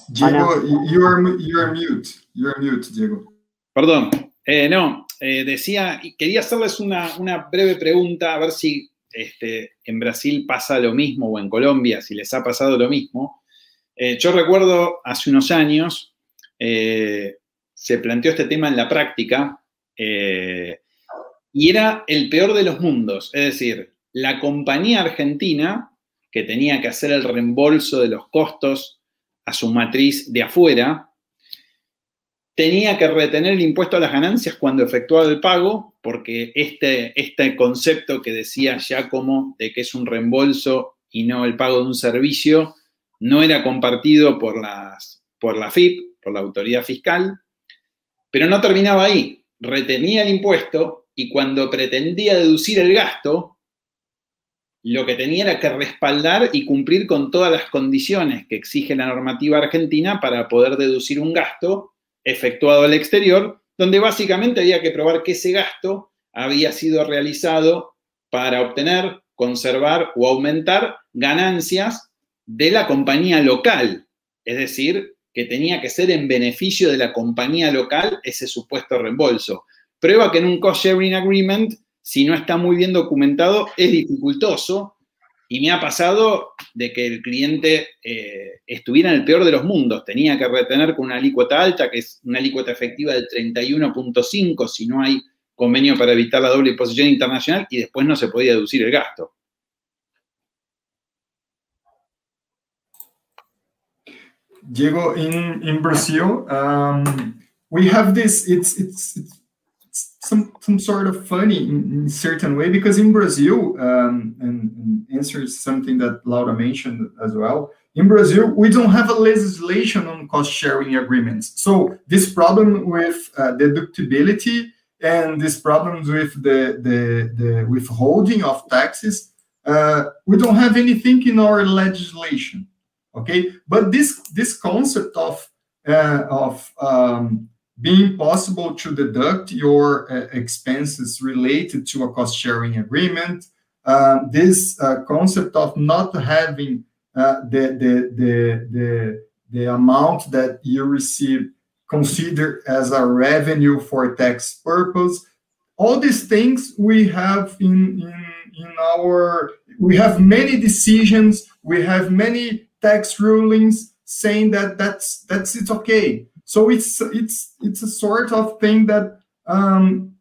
Diego, you're, you're mute. You're mute, Diego. Perdón. Eh, no, eh, decía, quería hacerles una, una, breve pregunta, a ver si este, en Brasil pasa lo mismo o en Colombia, si les ha pasado lo mismo. Eh, yo recuerdo hace unos años, se planteó este tema en la práctica y era el peor de los mundos, es decir, la compañía argentina que tenía que hacer el reembolso de los costos a su matriz de afuera, tenía que retener el impuesto a las ganancias cuando efectuaba el pago, porque este, este concepto que decía ya como de que es un reembolso y no el pago de un servicio, no era compartido por, las, por la FIP, por la autoridad fiscal, pero no terminaba ahí. Retenía el impuesto y cuando pretendía deducir el gasto, lo que tenía era que respaldar y cumplir con todas las condiciones que exige la normativa argentina para poder deducir un gasto efectuado al exterior, donde básicamente había que probar que ese gasto había sido realizado para obtener, conservar o aumentar ganancias de la compañía local, es decir, que tenía que ser en beneficio de la compañía local ese supuesto reembolso. Prueba que en un cost sharing agreement, si no está muy bien documentado, es dificultoso y me ha pasado de que el cliente eh, estuviera en el peor de los mundos. Tenía que retener con una alícuota alta, que es una alícuota efectiva del 31.5 si no hay convenio para evitar la doble imposición internacional y después no se podía deducir el gasto. Diego, in, in Brazil, um, we have this, it's, it's, some some sort of funny in, in certain way because in Brazil, um, and, and is something that Laura mentioned as well. In Brazil, we don't have a legislation on cost sharing agreements. So this problem with uh, deductibility and these problems with the, the, the withholding of taxes, uh, we don't have anything in our legislation. Okay, but this this concept of uh, of um, being possible to deduct your uh, expenses related to a cost sharing agreement. Uh, this uh, concept of not having uh, the, the, the, the, the amount that you receive considered as a revenue for tax purpose. All these things we have in, in, in our, we have many decisions, we have many tax rulings saying that that's, that's it's okay so it's it's it's a sort of thing that um,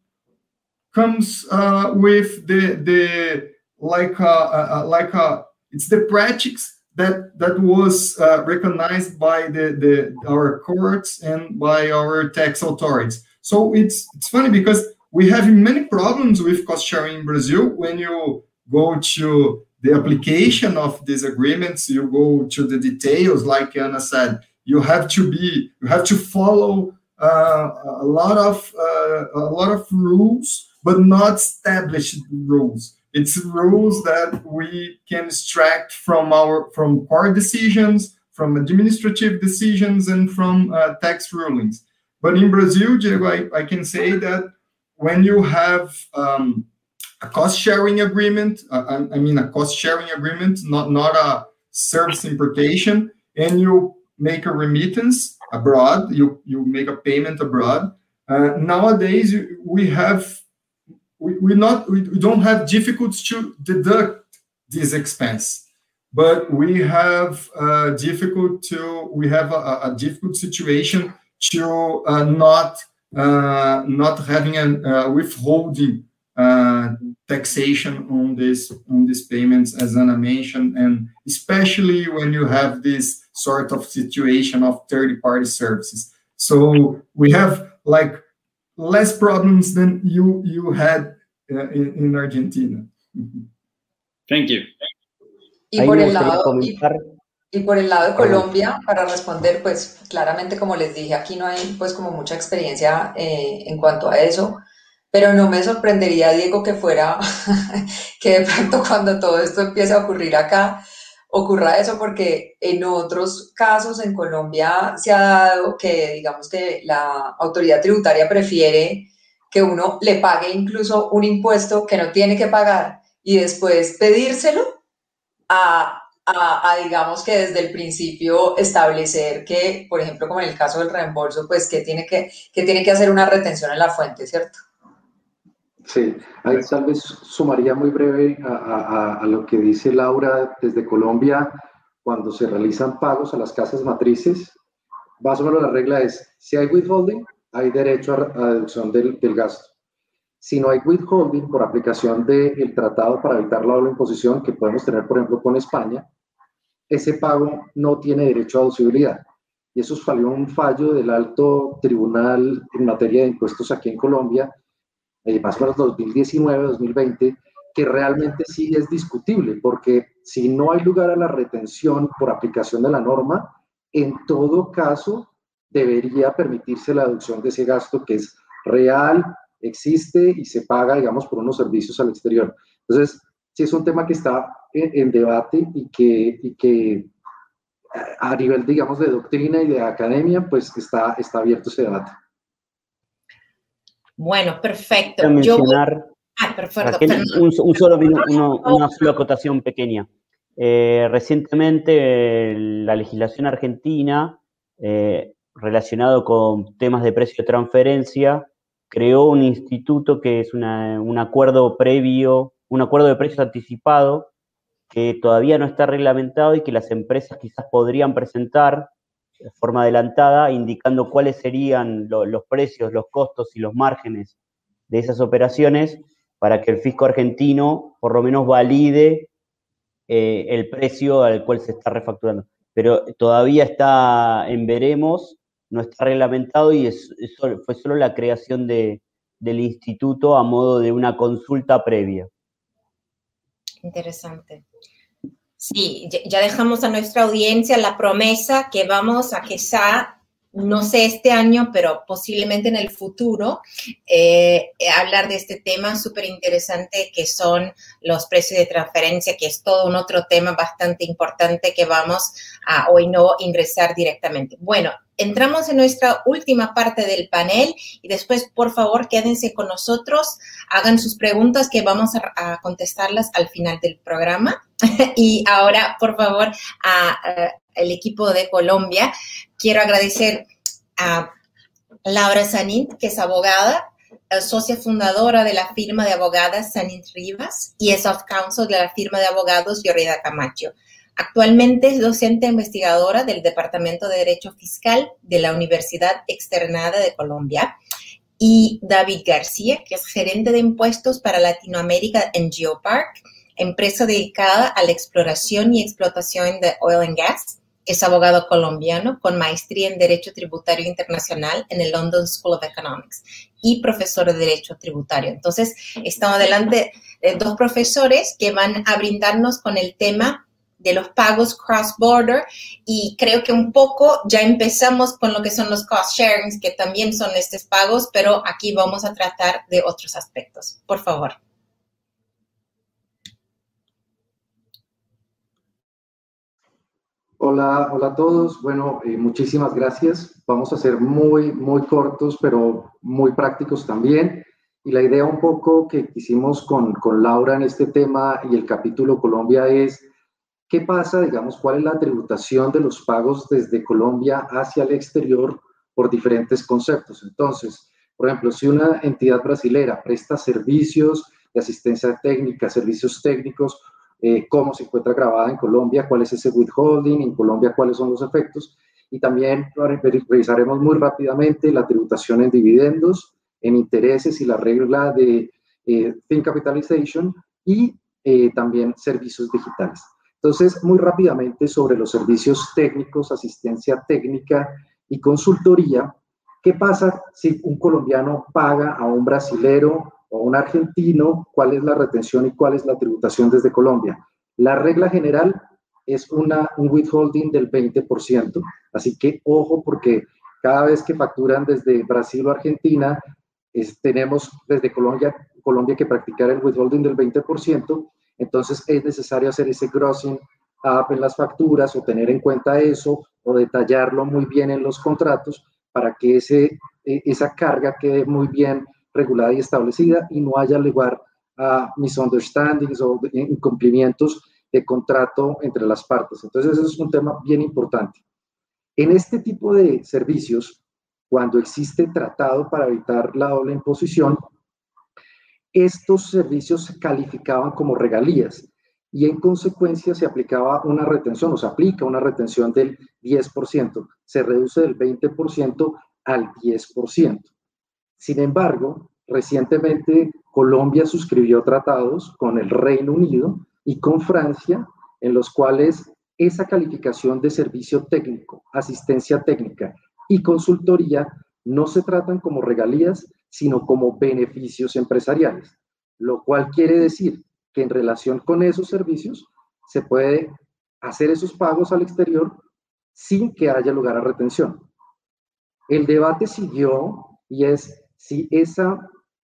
comes uh, with the the like a, a, like a it's the practice that that was uh, recognized by the, the our courts and by our tax authorities. So it's it's funny because we have many problems with cost sharing in Brazil. When you go to the application of these agreements, you go to the details, like Anna said, you have to be you have to follow uh, a lot of uh, a lot of rules but not established rules. It's rules that we can extract from our from court decisions from administrative decisions and from uh, tax rulings. But in brazil Diego, I, I can say that when you have um, a cost sharing agreement uh, I, I mean a cost sharing agreement not not a service importation and you make a remittance abroad, you, you make a payment abroad. Uh, nowadays, we have we, we not we don't have difficulties to deduct this expense, but we have uh, difficult to we have a, a difficult situation to uh, not uh, not having a uh, withholding uh, taxation on this on these payments, as Anna mentioned, and especially when you have this sort of situation of third-party services. So we have like less problems than you you had uh, in, in, Argentina. Thank you. Y por, el lado, y, y por el lado de Colombia, para responder, pues claramente, como les dije, aquí no hay pues como mucha experiencia eh, en cuanto a eso. Pero no me sorprendería, Diego, que fuera, que de pronto cuando todo esto empiece a ocurrir acá, ocurra eso, porque en otros casos en Colombia se ha dado que, digamos que la autoridad tributaria prefiere que uno le pague incluso un impuesto que no tiene que pagar y después pedírselo a, a, digamos que desde el principio establecer que, por ejemplo, como en el caso del reembolso, pues que tiene que, que tiene que hacer una retención en la fuente, ¿cierto? Sí, ahí tal vez sumaría muy breve a, lo que dice Laura desde Colombia, cuando se realizan pagos a las casas matrices, más o menos la regla es, si hay withholding, hay derecho a, deducción del, gasto. Si no hay withholding por aplicación del tratado para evitar la doble imposición que podemos tener, por ejemplo, con España, ese pago no tiene derecho a deducibilidad. Y eso salió un fallo del alto tribunal en materia de impuestos aquí en Colombia, eh, más o menos 2019-2020, que realmente sí es discutible, porque si no hay lugar a la retención por aplicación de la norma, en todo caso debería permitirse la deducción de ese gasto que es real, existe y se paga, digamos, por unos servicios al exterior. Entonces, sí es un tema que está en, debate y que, y que a nivel, digamos, de doctrina y de academia, pues está, está abierto ese debate. Bueno, perfecto. mencionar, ah, perfecto, un, solo una sola acotación pequeña. Eh, recientemente la legislación argentina, eh, relacionado con temas de precio de transferencia, creó un instituto que es un acuerdo previo, un acuerdo de precios anticipado que todavía no está reglamentado y que las empresas quizás podrían presentar de forma adelantada, indicando cuáles serían los precios, los costos y los márgenes de esas operaciones para que el fisco argentino por lo menos valide eh, el precio al cual se está refacturando. Pero todavía está en veremos, no está reglamentado y fue solo la creación de, del instituto a modo de una consulta previa. Interesante. Sí, ya dejamos a nuestra audiencia la promesa que vamos a quizá no sé este año, pero posiblemente en el futuro, eh, hablar de este tema súper interesante que son los precios de transferencia, que es todo un otro tema bastante importante que vamos a hoy no ingresar directamente. Bueno, entramos en nuestra última parte del panel y después, por favor, quédense con nosotros, hagan sus preguntas que vamos a, contestarlas al final del programa. y ahora, por favor, al equipo de Colombia, quiero agradecer a Laura Sanint, que es abogada, socia fundadora de la firma de abogadas Sanint Rivas y es of counsel de la firma de abogados Llorida Camacho. Actualmente es docente investigadora del Departamento de Derecho Fiscal de la Universidad Externada de Colombia. Y David García, que es gerente de impuestos para Latinoamérica en Geopark, empresa dedicada a la exploración y explotación de oil and gas. Es abogado colombiano con maestría en Derecho Tributario Internacional en el London School of Economics y profesor de Derecho Tributario. Entonces, estamos delante de dos profesores que van a brindarnos con el tema de los pagos cross-border y creo que un poco ya empezamos con lo que son los cost sharings, que también son estos pagos, pero aquí vamos a tratar de otros aspectos. Por favor. Hola, hola a todos. Bueno, eh, muchísimas gracias. Vamos a ser muy, muy cortos, pero muy prácticos también. Y la idea un poco que hicimos con, con Laura en este tema y el capítulo Colombia es ¿Qué pasa, digamos, cuál es la tributación de los pagos desde Colombia hacia el exterior por diferentes conceptos? Entonces, por ejemplo, si una entidad brasilera presta servicios de asistencia técnica, servicios técnicos, eh, cómo se encuentra grabada en Colombia, cuál es ese withholding, en Colombia cuáles son los efectos, y también revisaremos muy rápidamente la tributación en dividendos, en intereses y la regla de eh, fin capitalization y eh, también servicios digitales. Entonces, muy rápidamente sobre los servicios técnicos, asistencia técnica y consultoría, ¿qué pasa si un colombiano paga a un brasilero o un argentino? ¿Cuál es la retención y cuál es la tributación desde Colombia? La regla general es una, un withholding del 20%, así que ojo porque cada vez que facturan desde Brasil o Argentina, tenemos desde Colombia, Colombia que practicar el withholding del 20%, entonces es necesario hacer ese grossing up en las facturas o tener en cuenta eso o detallarlo muy bien en los contratos para que ese, e, esa carga quede muy bien regulada y establecida y no haya lugar a misunderstandings o incumplimientos de contrato entre las partes. Entonces, eso es un tema bien importante. En este tipo de servicios, cuando existe tratado para evitar la doble imposición, estos servicios se calificaban como regalías y en consecuencia se aplicaba una retención o se aplica una retención del 10%, se reduce del 20% al 10%. Sin embargo, recientemente Colombia suscribió tratados con el Reino Unido y con Francia en los cuales esa calificación de servicio técnico, asistencia técnica y consultoría no se tratan como regalías, sino como beneficios empresariales, lo cual quiere decir que en relación con esos servicios se puede hacer esos pagos al exterior sin que haya lugar a retención. El debate siguió y es si ese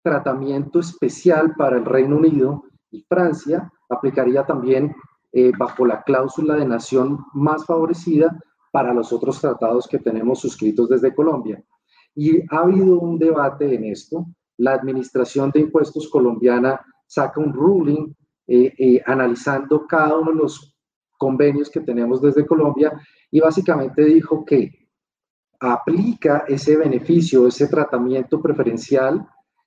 tratamiento especial para el Reino Unido y Francia aplicaría también eh, bajo la cláusula de nación más favorecida para los otros tratados que tenemos suscritos desde Colombia. Y ha habido un debate en esto. La Administración de Impuestos colombiana saca un ruling eh, eh, analizando cada uno de los convenios que tenemos desde Colombia y básicamente dijo que aplica ese beneficio, ese tratamiento preferencial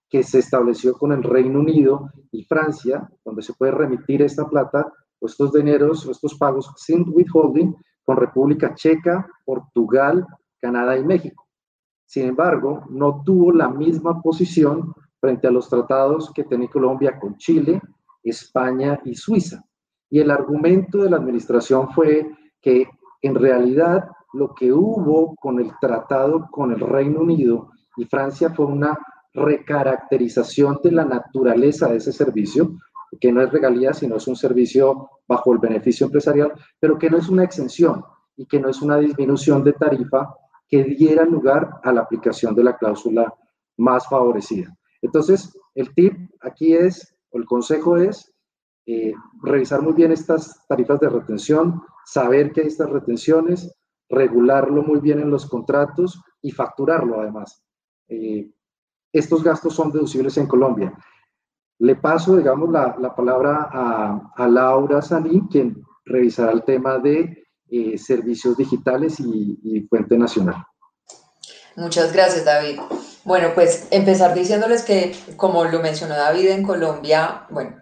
que se estableció con el Reino Unido y Francia, donde se puede remitir esta plata o estos dineros o estos pagos sin withholding con República Checa, Portugal, Canadá y México. Sin embargo, no tuvo la misma posición frente a los tratados que tiene Colombia con Chile, España y Suiza. Y el argumento de la administración fue que en realidad lo que hubo con el tratado con el Reino Unido y Francia fue una recaracterización de la naturaleza de ese servicio, que no es regalía, sino es un servicio bajo el beneficio empresarial, pero que no es una exención y que no es una disminución de tarifa que diera lugar a la aplicación de la cláusula más favorecida. Entonces, el tip aquí es, o el consejo es, eh, revisar muy bien estas tarifas de retención, saber que hay estas retenciones, regularlo muy bien en los contratos y facturarlo además. Eh, estos gastos son deducibles en Colombia. Le paso, digamos, la, la palabra a, a, Laura Sanín, quien revisará el tema de eh, servicios digitales y, y fuente nacional. Muchas gracias, David. Bueno, pues empezar diciéndoles que, como lo mencionó David, en Colombia, bueno,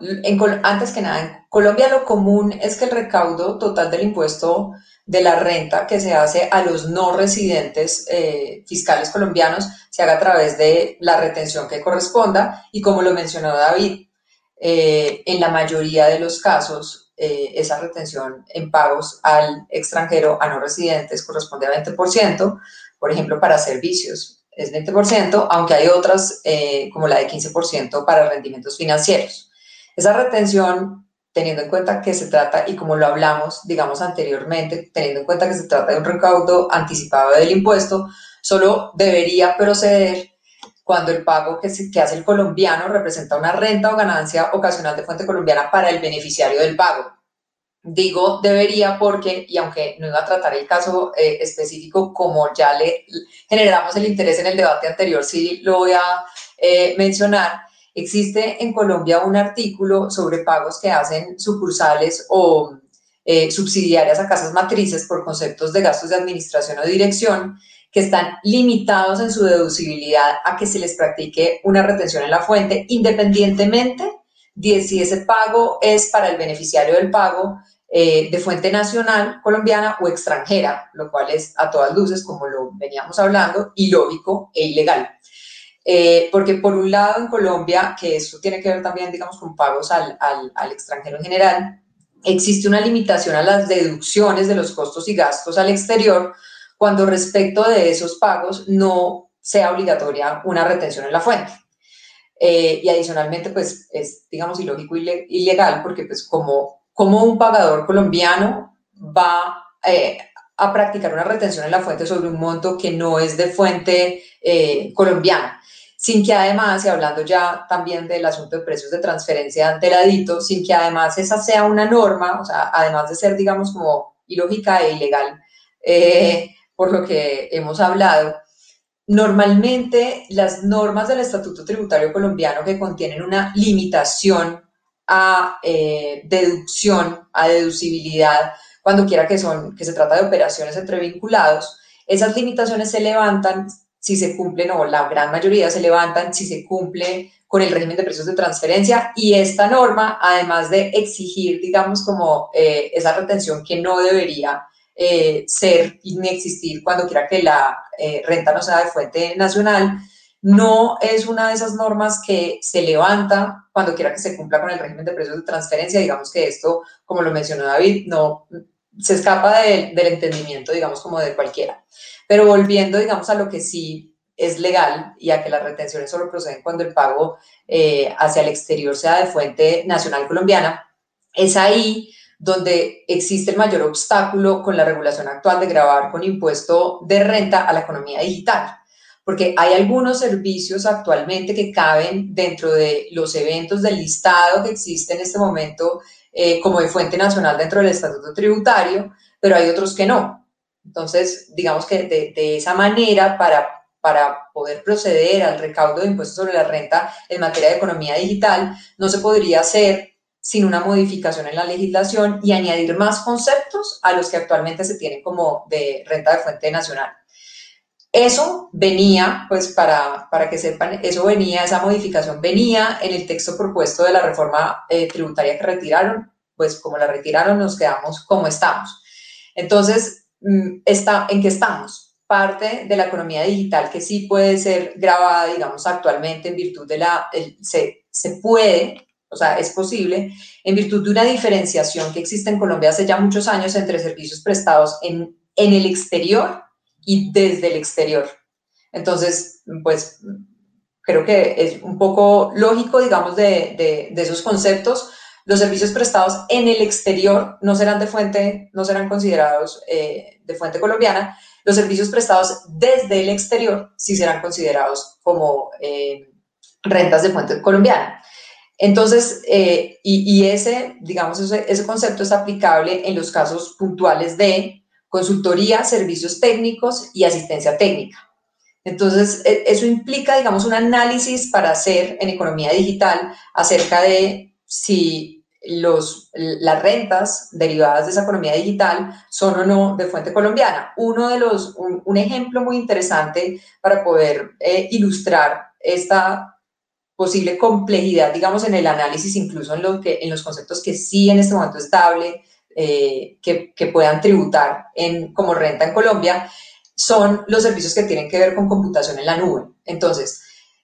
en, antes que nada, en Colombia lo común es que el recaudo total del impuesto de la renta que se hace a los no residentes eh, fiscales colombianos se haga a través de la retención que corresponda y como lo mencionó David, eh, en la mayoría de los casos eh, esa retención en pagos al extranjero a no residentes corresponde a 20%, por ejemplo para servicios es 20%, aunque hay otras como la de 15% para rendimientos financieros. Esa retención teniendo en cuenta que se trata, y como lo hablamos, digamos anteriormente, teniendo en cuenta que se trata de un recaudo anticipado del impuesto, solo debería proceder cuando el pago que, que hace el colombiano representa una renta o ganancia ocasional de fuente colombiana para el beneficiario del pago. Digo debería porque, y aunque no iba a tratar el caso eh, específico, como ya le generamos el interés en el debate anterior, sí lo voy a eh, mencionar, Existe en Colombia un artículo sobre pagos que hacen sucursales o eh, subsidiarias a casas matrices por conceptos de gastos de administración o dirección que están limitados en su deducibilidad a que se les practique una retención en la fuente, independientemente de si ese pago es para el beneficiario del pago eh, de fuente nacional colombiana o extranjera, lo cual es a todas luces, como lo veníamos hablando, ilógico e ilegal. Eh, porque por un lado en Colombia, que esto tiene que ver también, digamos, con pagos al, al, al, extranjero en general, existe una limitación a las deducciones de los costos y gastos al exterior cuando respecto de esos pagos no sea obligatoria una retención en la fuente. Eh, y adicionalmente, pues es, digamos, ilógico y ilegal porque pues como, como un pagador colombiano va eh, a practicar una retención en la fuente sobre un monto que no es de fuente colombiana sin que además, y hablando ya también del asunto de precios de transferencia ante sin que además esa sea una norma, o sea, además de ser, digamos, como ilógica e ilegal, eh, por lo que hemos hablado, normalmente las normas del Estatuto Tributario Colombiano que contienen una limitación a eh, deducción, a deducibilidad, cuando quiera que, son, que se trata de operaciones entre vinculados, esas limitaciones se levantan si se cumplen, o la gran mayoría se levantan si se cumple con el régimen de precios de transferencia y esta norma, además de exigir, digamos, como eh, esa retención que no debería eh, ser ni existir cuando quiera que la eh, renta no sea de fuente nacional, no es una de esas normas que se levanta cuando quiera que se cumpla con el régimen de precios de transferencia. Digamos que esto, como lo mencionó David, no se escapa del entendimiento, digamos, como de cualquiera. Pero volviendo, digamos, a lo que sí es legal y a que las retenciones solo proceden cuando el pago eh, hacia el exterior sea de fuente nacional colombiana, es ahí donde existe el mayor obstáculo con la regulación actual de grabar con impuesto de renta a la economía digital. porque hay algunos servicios actualmente que caben dentro de los eventos del listado que existe en este momento eh, como de fuente nacional dentro del estatuto tributario, pero hay otros que no. Entonces, digamos que de, de esa manera, para, para poder proceder al recaudo de impuestos sobre la renta en materia de economía digital, no se podría hacer sin una modificación en la legislación y añadir más conceptos a los que actualmente se tienen como de renta de fuente nacional. Eso venía, pues para, para que sepan, eso venía, esa modificación venía en el texto propuesto de la reforma eh, tributaria que retiraron, pues como la retiraron nos quedamos como estamos. Entonces, mm, está, ¿en qué estamos? Parte de la economía digital que sí puede ser grabada, digamos, actualmente en virtud de la, se, se puede, o sea, es posible, en virtud de una diferenciación que existe en Colombia hace ya muchos años entre servicios prestados en, en el exterior y desde el exterior. Entonces, pues creo que es un poco lógico, digamos, de, de, esos conceptos. Los servicios prestados en el exterior no serán de fuente, no serán considerados eh, de fuente colombiana. Los servicios prestados desde el exterior sí serán considerados como eh, rentas de fuente colombiana. Entonces, eh, y, ese, digamos, ese concepto es aplicable en los casos puntuales de consultoría, servicios técnicos y asistencia técnica. Entonces, e, eso implica, digamos, un análisis para hacer en economía digital acerca de si los, las rentas derivadas de esa economía digital son o no de fuente colombiana. Uno de los, un, ejemplo muy interesante para poder eh, ilustrar esta posible complejidad, digamos, en el análisis, incluso en, lo que, en los conceptos que sí en este momento es estable, eh, que, puedan tributar en, como renta en Colombia son los servicios que tienen que ver con computación en la nube. Entonces,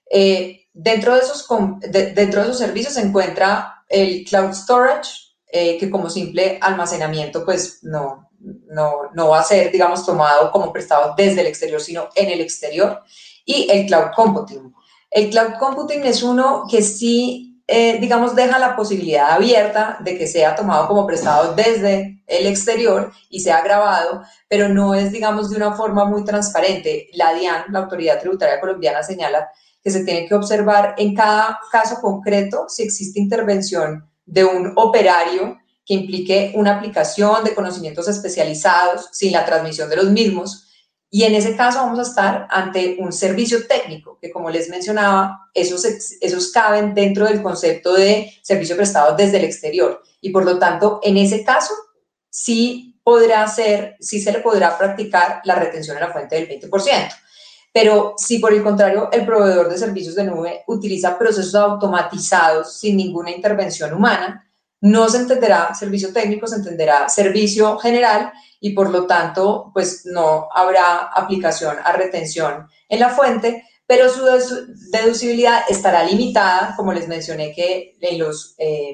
eh, dentro, de esos, dentro de esos servicios se encuentra el cloud storage, eh, que como simple almacenamiento, pues no, no, no va a ser, digamos, tomado como prestado desde el exterior, sino en el exterior, y el cloud computing. El cloud computing es uno que sí eh, digamos, deja la posibilidad abierta de que sea tomado como prestado desde el exterior y sea grabado, pero no es, digamos, de una forma muy transparente. La DIAN, la Autoridad Tributaria Colombiana, señala que se tiene que observar en cada caso concreto si existe intervención de un operario que implique una aplicación de conocimientos especializados sin la transmisión de los mismos y en ese caso vamos a estar ante un servicio técnico, que como les mencionaba, esos, esos caben dentro del concepto de servicio prestado desde el exterior. Y por lo tanto, en ese caso, sí podrá ser, sí se le podrá practicar la retención en la fuente del 20%. Pero si por el contrario el proveedor de servicios de nube utiliza procesos automatizados sin ninguna intervención humana, no se entenderá servicio técnico, se entenderá servicio general y por lo tanto, pues no habrá aplicación a retención en la fuente, pero su deducibilidad estará limitada, como les mencioné que en los eh,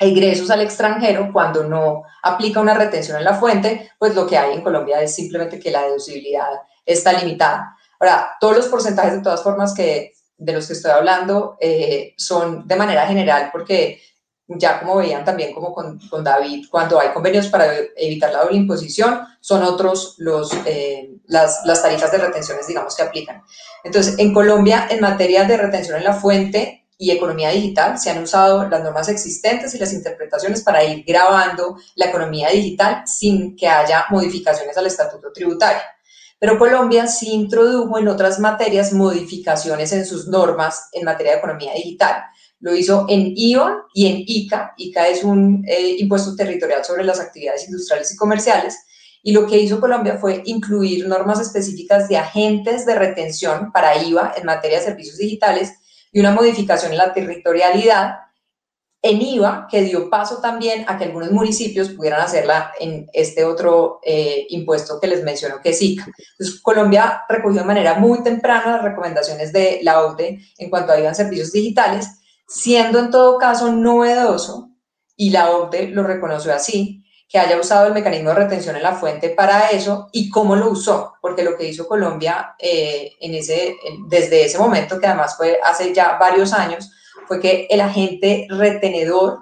ingresos al extranjero, cuando no aplica una retención en la fuente, pues lo que hay en Colombia es simplemente que la deducibilidad está limitada. Ahora, todos los porcentajes de todas formas que de los que estoy hablando eh, son de manera general porque ya como veían también como con, con, David, cuando hay convenios para evitar la doble imposición, son otros los, eh, las, las, tarifas de retenciones, digamos, que aplican. Entonces, en Colombia, en materia de retención en la fuente y economía digital, se han usado las normas existentes y las interpretaciones para ir grabando la economía digital sin que haya modificaciones al estatuto tributario. Pero Colombia sí introdujo en otras materias modificaciones en sus normas en materia de economía digital lo hizo en IVA y en ICA. ICA es un eh, impuesto territorial sobre las actividades industriales y comerciales. Y lo que hizo Colombia fue incluir normas específicas de agentes de retención para IVA en materia de servicios digitales y una modificación en la territorialidad en IVA que dio paso también a que algunos municipios pudieran hacerla en este otro eh, impuesto que les menciono, que es ICA. Entonces, Colombia recogió de manera muy temprana las recomendaciones de la OCDE en cuanto a IVA en servicios digitales siendo en todo caso novedoso, y la OCDE lo reconoció así, que haya usado el mecanismo de retención en la fuente para eso y cómo lo usó, porque lo que hizo Colombia eh, en ese, desde ese momento, que además fue hace ya varios años, fue que el agente retenedor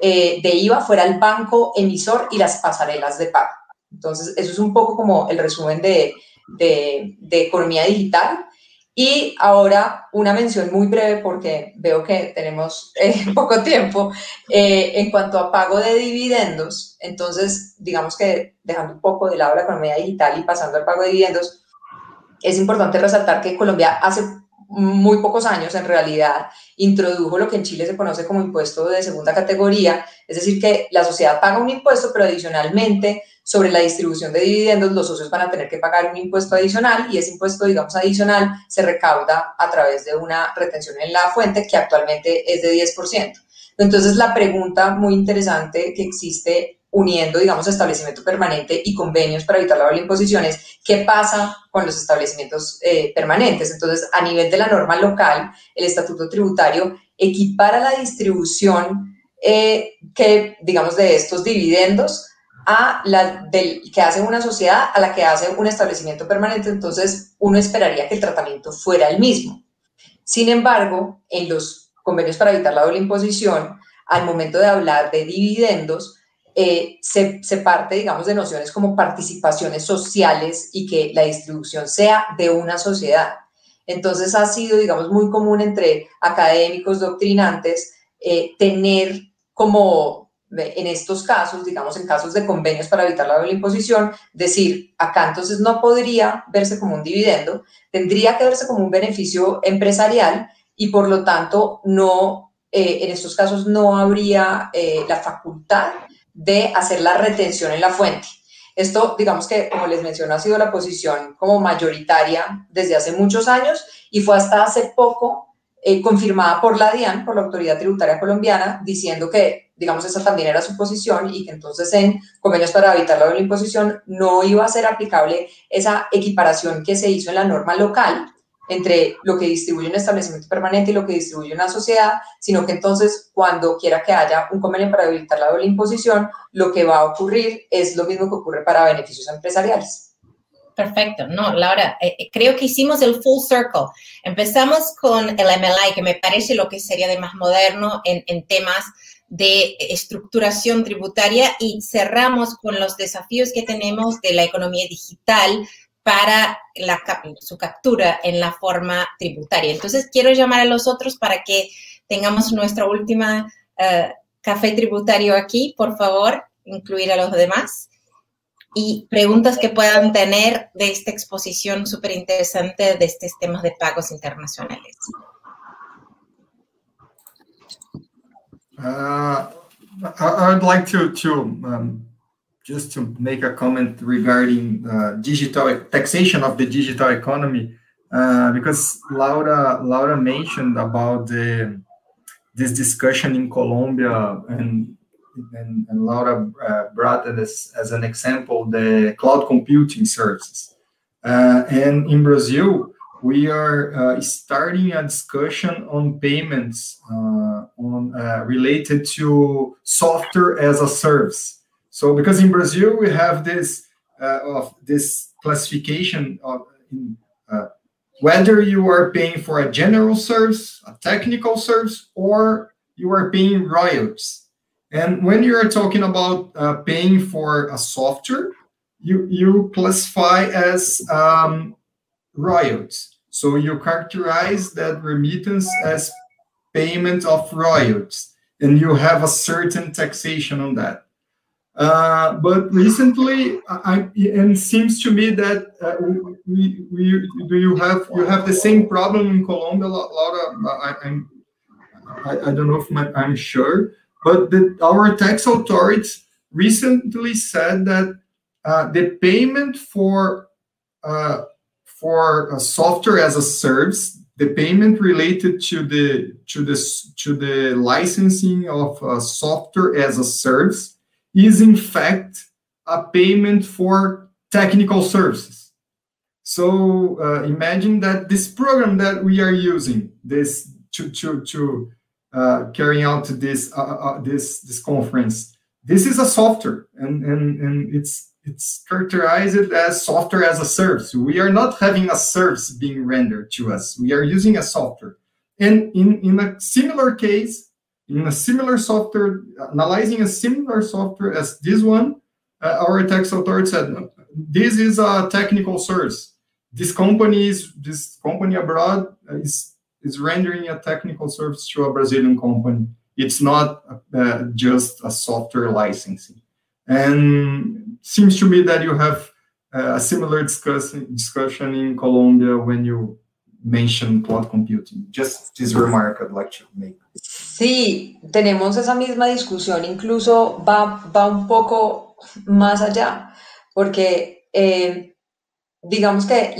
eh, de IVA fuera el banco emisor y las pasarelas de pago. Entonces, eso es un poco como el resumen de, de, de economía digital. Y ahora una mención muy breve porque veo que tenemos eh, poco tiempo eh, en cuanto a pago de dividendos. Entonces, digamos que dejando un poco de lado la economía digital y pasando al pago de dividendos, es importante resaltar que Colombia hace muy pocos años en realidad introdujo lo que en Chile se conoce como impuesto de segunda categoría, es decir, que la sociedad paga un impuesto, pero adicionalmente sobre la distribución de dividendos los socios van a tener que pagar un impuesto adicional y ese impuesto, digamos, adicional se recauda a través de una retención en la fuente que actualmente es de 10%. Entonces, la pregunta muy interesante que existe uniendo, digamos, establecimiento permanente y convenios para evitar la doble imposición es qué pasa con los establecimientos eh, permanentes. Entonces, a nivel de la norma local, el estatuto tributario equipara la distribución eh, que, digamos, de estos dividendos a la del, que hace una sociedad a la que hace un establecimiento permanente. Entonces, uno esperaría que el tratamiento fuera el mismo. Sin embargo, en los convenios para evitar la doble imposición, al momento de hablar de dividendos, eh, se, parte, digamos, de nociones como participaciones sociales y que la distribución sea de una sociedad. Entonces ha sido, digamos, muy común entre académicos doctrinantes eh, tener como en estos casos, digamos, en casos de convenios para evitar la doble imposición, decir, acá entonces no podría verse como un dividendo, tendría que verse como un beneficio empresarial y por lo tanto no, eh, en estos casos no habría la facultad de hacer la retención en la fuente. Esto, digamos que, como les menciono, ha sido la posición como mayoritaria desde hace muchos años y fue hasta hace poco eh, confirmada por la DIAN, por la Autoridad Tributaria Colombiana, diciendo que, digamos, esa también era su posición y que entonces en convenios para evitar la doble imposición no iba a ser aplicable esa equiparación que se hizo en la norma local entre lo que distribuye un establecimiento permanente y lo que distribuye una sociedad, sino que entonces cuando quiera que haya un convenio para evitar la doble imposición, lo que va a ocurrir es lo mismo que ocurre para beneficios empresariales. Perfecto, no, Laura, eh, eh, creo que hicimos el full circle. Empezamos con el MLI, que me parece lo que sería de más moderno en, temas de estructuración tributaria y cerramos con los desafíos que tenemos de la economía digital, para la, su captura en la forma tributaria. Entonces, quiero llamar a los otros para que tengamos nuestra última eh, café tributario aquí, por favor, incluir a los demás. Y preguntas que puedan tener de esta exposición súper interesante de estos temas de pagos internacionales. Uh, I, would like to, to um, just to make a comment regarding uh, digital taxation of the digital economy, uh, because Laura Laura mentioned about the this discussion in Colombia, and and, and Laura uh, brought as, as an example the cloud computing services, uh, and in Brazil we are uh, starting a discussion on payments uh, on related to software as a service. So because in Brazil we have this uh, of this classification of in, uh, whether you are paying for a general service, a technical service, or you are paying royalties. And when you are talking about uh, paying for a software, you you classify as um, royalties. So you characterize that remittance as payment of royalties, and you have a certain taxation on that. Uh, but recently, I, and seems to me that uh, we, we, do you have you have the same problem in Colombia, Laura? I, I, I don't know if my, I'm sure, but the, our tax authorities recently said that uh, the payment for uh, for software as a service, the payment related to the to this to the licensing of software as a service is in fact a payment for technical services. So uh, imagine that this program that we are using this to to to uh, carrying out this uh, uh, uh, this this conference. This is a software, and and and it's it's characterized as software as a service. We are not having a service being rendered to us. We are using a software, and in in a similar case, in a similar software, analyzing a similar software as this one, uh, our tax authority said, this is a technical service. this company is this company abroad is is rendering a technical service to a Brazilian company. It's not uh, just a software licensing. And seems to me that you have uh, a similar discussion discussion in Colombia when you mention cloud computing. Just this remark I'd like to make. Sí, tenemos esa misma discusión, incluso va, va un poco más allá, porque eh, digamos que,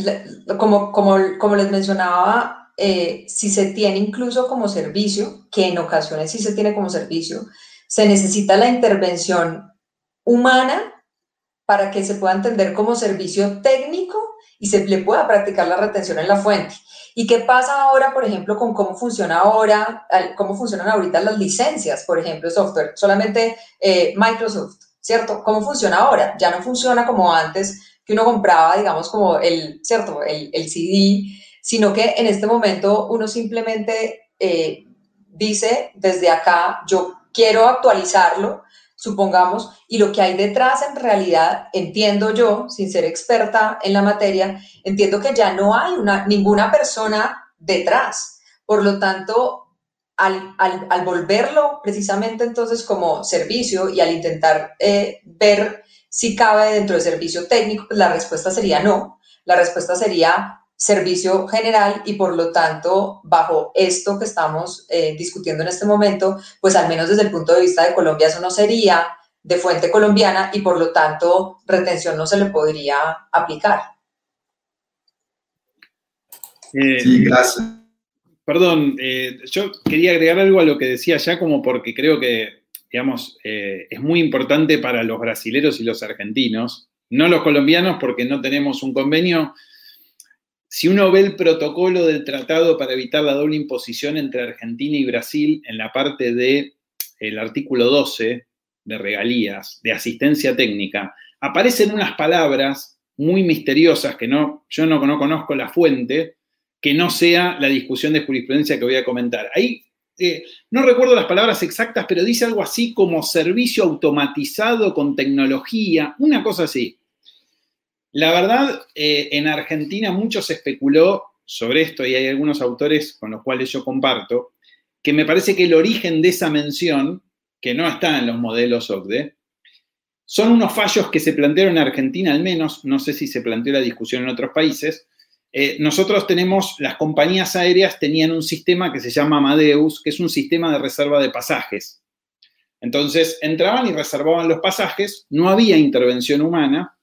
como, como, como les mencionaba, eh, si se tiene incluso como servicio, que en ocasiones sí se tiene como servicio, se necesita la intervención humana para que se pueda entender como servicio técnico y se le pueda practicar la retención en la fuente. ¿Y qué pasa ahora, por ejemplo, con cómo funciona ahora, cómo funcionan ahorita las licencias, por ejemplo, software? Solamente eh, Microsoft, ¿cierto? ¿Cómo funciona ahora? Ya no funciona como antes, que uno compraba, digamos, como el, ¿cierto? El, el CD, sino que en este momento uno simplemente eh, dice desde acá, yo quiero actualizarlo, supongamos, y lo que hay detrás en realidad, entiendo yo, sin ser experta en la materia, entiendo que ya no hay una, ninguna persona detrás. Por lo tanto, al, al, volverlo precisamente entonces como servicio y al intentar eh, ver si cabe dentro del servicio técnico, la respuesta sería no. La respuesta sería servicio general y por lo tanto, bajo esto que estamos eh, discutiendo en este momento, pues al menos desde el punto de vista de Colombia eso no sería de fuente colombiana y por lo tanto retención no se le podría aplicar. Eh, sí, gracias. Perdón, eh, yo quería agregar algo a lo que decía ya como porque creo que, digamos, es muy importante para los brasileros y los argentinos, no los colombianos porque no tenemos un convenio, si uno ve el protocolo del tratado para evitar la doble imposición entre Argentina y Brasil en la parte del el artículo 12 de regalías, de asistencia técnica, aparecen unas palabras muy misteriosas que no, yo no, no conozco la fuente, que no sea la discusión de jurisprudencia que voy a comentar. Ahí eh, no recuerdo las palabras exactas, pero dice algo así como servicio automatizado con tecnología, una cosa así. La verdad, eh, en Argentina mucho se especuló sobre esto y hay algunos autores con los cuales yo comparto, que me parece que el origen de esa mención, que no está en los modelos OCDE, son unos fallos que se plantearon en Argentina al menos, no sé si se planteó la discusión en otros países. Eh, nosotros tenemos, las compañías aéreas tenían un sistema que se llama Amadeus, que es un sistema de reserva de pasajes. Entonces entraban y reservaban los pasajes, no había intervención humana,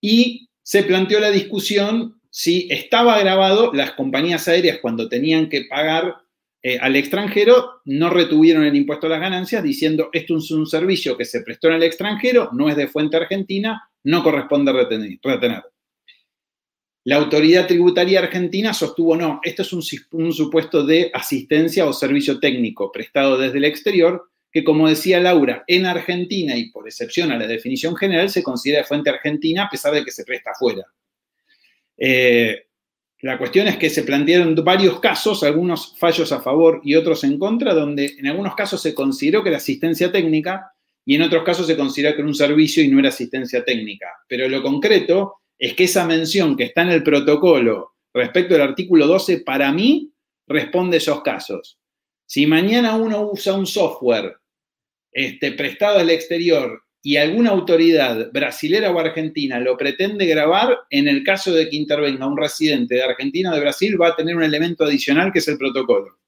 y se planteó la discusión si estaba grabado, las compañías aéreas cuando tenían que pagar eh, al extranjero no retuvieron el impuesto a las ganancias diciendo esto es un servicio que se prestó en el extranjero, no es de fuente argentina, no corresponde retener. La autoridad tributaria argentina sostuvo no, esto es un supuesto de asistencia o servicio técnico prestado desde el exterior que como decía Laura, en Argentina y por excepción a la definición general se considera fuente argentina a pesar de que se presta afuera. Eh, la cuestión es que se plantearon varios casos, algunos fallos a favor y otros en contra, donde en algunos casos se consideró que era asistencia técnica y en otros casos se consideró que era un servicio y no era asistencia técnica. Pero lo concreto es que esa mención que está en el protocolo respecto al artículo 12, para mí, responde esos casos. Si mañana uno usa un software este, prestado al exterior y alguna autoridad brasilera o argentina lo pretende grabar, en el caso de que intervenga un residente de Argentina o de Brasil, va a tener un elemento adicional que es el protocolo.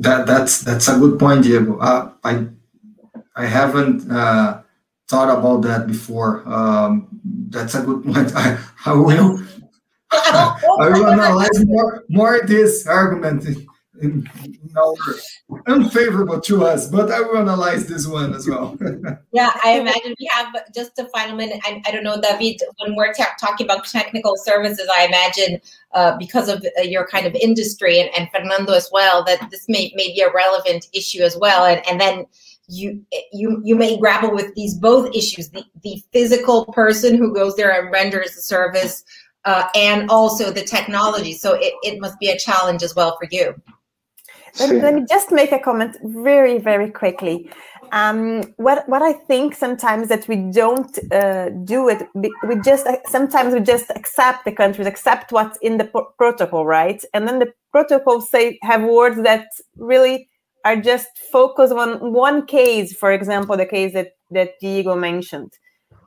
That, that's that's a good point, Diego. Uh, I I haven't uh, thought about that before. Um, that's a good point. I, I will I will analyze more, more this argument in, in unfavorable to us, but I will analyze this one as well. yeah, I imagine we have just a final minute. I, I don't know, David, when we're talking about technical services, I imagine uh, because of uh, your kind of industry and, and, Fernando as well, that this may, may be a relevant issue as well. And, and then you you you may grapple with these both issues the, the physical person who goes there and renders the service uh, and also the technology. So it, it must be a challenge as well for you. Let, let, me just make a comment very, very quickly. Um, what what I think sometimes that we don't uh, do it. We just sometimes we just accept the countries, accept what's in the protocol, right? And then the protocol say have words that really are just focused on one case. For example, the case that that Diego mentioned,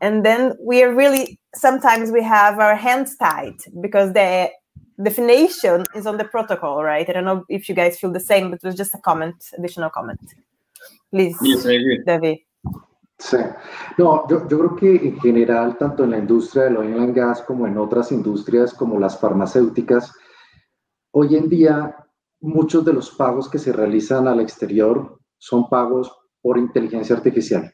and then we are really sometimes we have our hands tied because the definition is on the protocol, right? I don't know if you guys feel the same, but it was just a comment, additional comment. Please, yes, David. Sí. No, yo, yo, creo que en general, tanto en la industria del oil and gas como en otras industrias como las farmacéuticas, hoy en día muchos de los pagos que se realizan al exterior son pagos por inteligencia artificial.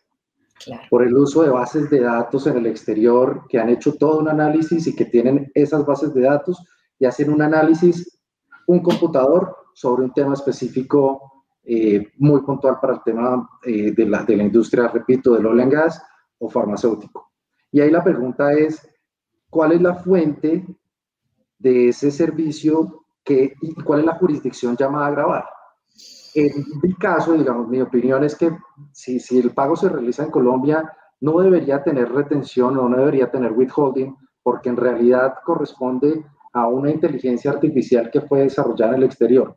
Por el uso de bases de datos en el exterior que han hecho todo un análisis y que tienen esas bases de datos y hacen un análisis, un computador sobre un tema específico eh, muy puntual para el tema eh, de, la, de la industria, repito, del oil and gas o farmacéutico. Y ahí la pregunta es, ¿cuál es la fuente de ese servicio que, y cuál es la jurisdicción llamada a grabar? En mi caso, digamos, mi opinión es que si, si el pago se realiza en Colombia, no debería tener retención o no debería tener withholding, porque en realidad corresponde a una inteligencia artificial que fue desarrollada en el exterior.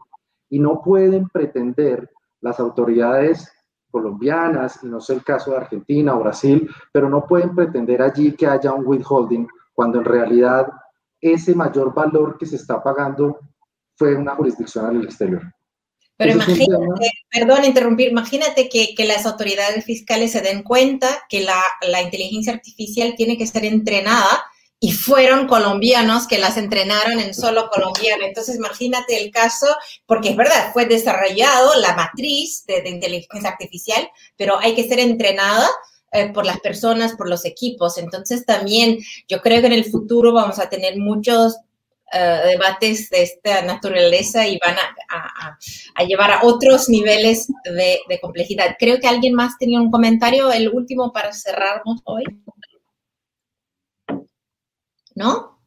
Y no pueden pretender las autoridades colombianas, y no sé el caso de Argentina o Brasil, pero no pueden pretender allí que haya un withholding cuando en realidad ese mayor valor que se está pagando fue una jurisdicción en el exterior. Pero imagínate, perdón interrumpir, imagínate que, que, las autoridades fiscales se den cuenta que la, la inteligencia artificial tiene que ser entrenada y fueron colombianos que las entrenaron en solo colombiano. Entonces, imagínate el caso, porque es verdad, fue desarrollado la matriz de, inteligencia artificial, pero hay que ser entrenada eh, por las personas, por los equipos. Entonces, también yo creo que en el futuro vamos a tener muchos eh, debates de esta naturaleza y van a, a, llevar a otros niveles de, de complejidad. Creo que alguien más tenía un comentario, el último para cerrarnos hoy. ¿no?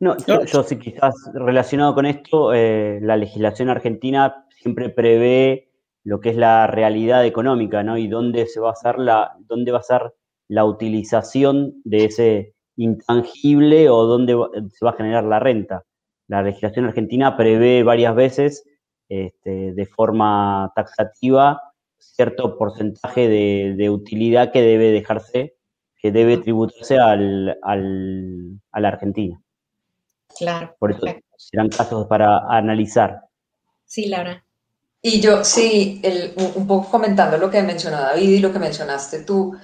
No, yo, sí quizás relacionado con esto, eh, la legislación argentina siempre prevé lo que es la realidad económica, ¿no? Y dónde se va a hacer la, dónde va a ser la utilización de ese intangible o dónde se va a generar la renta. La legislación argentina prevé varias veces este, de forma taxativa cierto porcentaje de, de, utilidad que debe dejarse que debe tributarse al, al, a la Argentina. Claro. Por eso serán casos para analizar. Sí, Laura. Y yo, sí, el, un poco comentando lo que mencionó David y lo que mencionaste tú,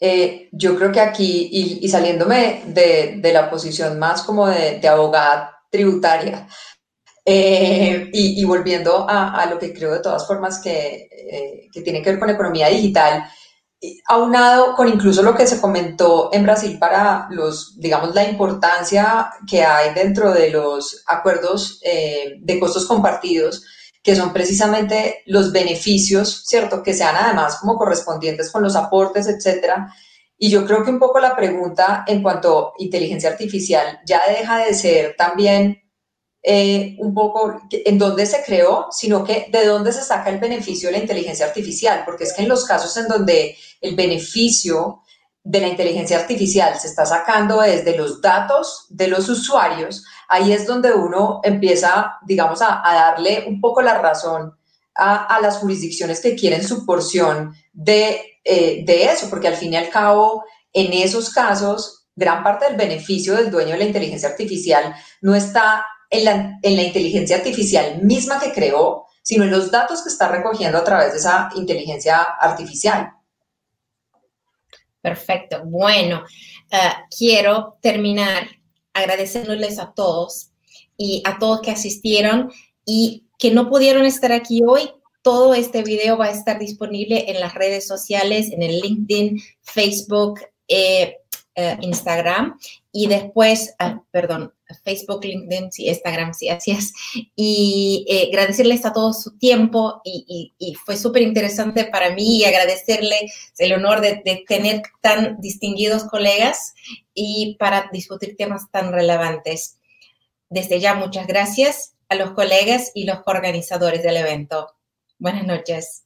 eh, yo creo que aquí, y, saliéndome de, la posición más como de, de abogada tributaria, eh, y, volviendo a, a, lo que creo de todas formas que, eh, que tiene que ver con economía digital, aunado con incluso lo que se comentó en Brasil para los, digamos, la importancia que hay dentro de los acuerdos eh, de costos compartidos, que son precisamente los beneficios, ¿cierto? Que sean además como correspondientes con los aportes, etcétera. Y yo creo que un poco la pregunta en cuanto a inteligencia artificial ya deja de ser también eh, un poco en dónde se creó, sino que de dónde se saca el beneficio de la inteligencia artificial, porque es que en los casos en donde el beneficio de la inteligencia artificial se está sacando desde los datos de los usuarios, ahí es donde uno empieza, digamos, a, darle un poco la razón a, las jurisdicciones que quieren su porción de, eh, de eso, porque al fin y al cabo, en esos casos, gran parte del beneficio del dueño de la inteligencia artificial no está en la, inteligencia artificial misma que creó, sino en los datos que está recogiendo a través de esa inteligencia artificial. Perfecto. Bueno, eh, quiero terminar agradeciéndoles a todos y a todos que asistieron y que no pudieron estar aquí hoy. Todo este video va a estar disponible en las redes sociales, en el LinkedIn, Facebook, eh, eh, Instagram y después, ah, perdón, Facebook, LinkedIn, sí, Instagram, sí, así es. Y eh, agradecerles a todos su tiempo y, fue súper interesante para mí y el honor de, de, tener tan distinguidos colegas y para discutir temas tan relevantes. Desde ya, muchas gracias a los colegas y los organizadores del evento. Buenas noches.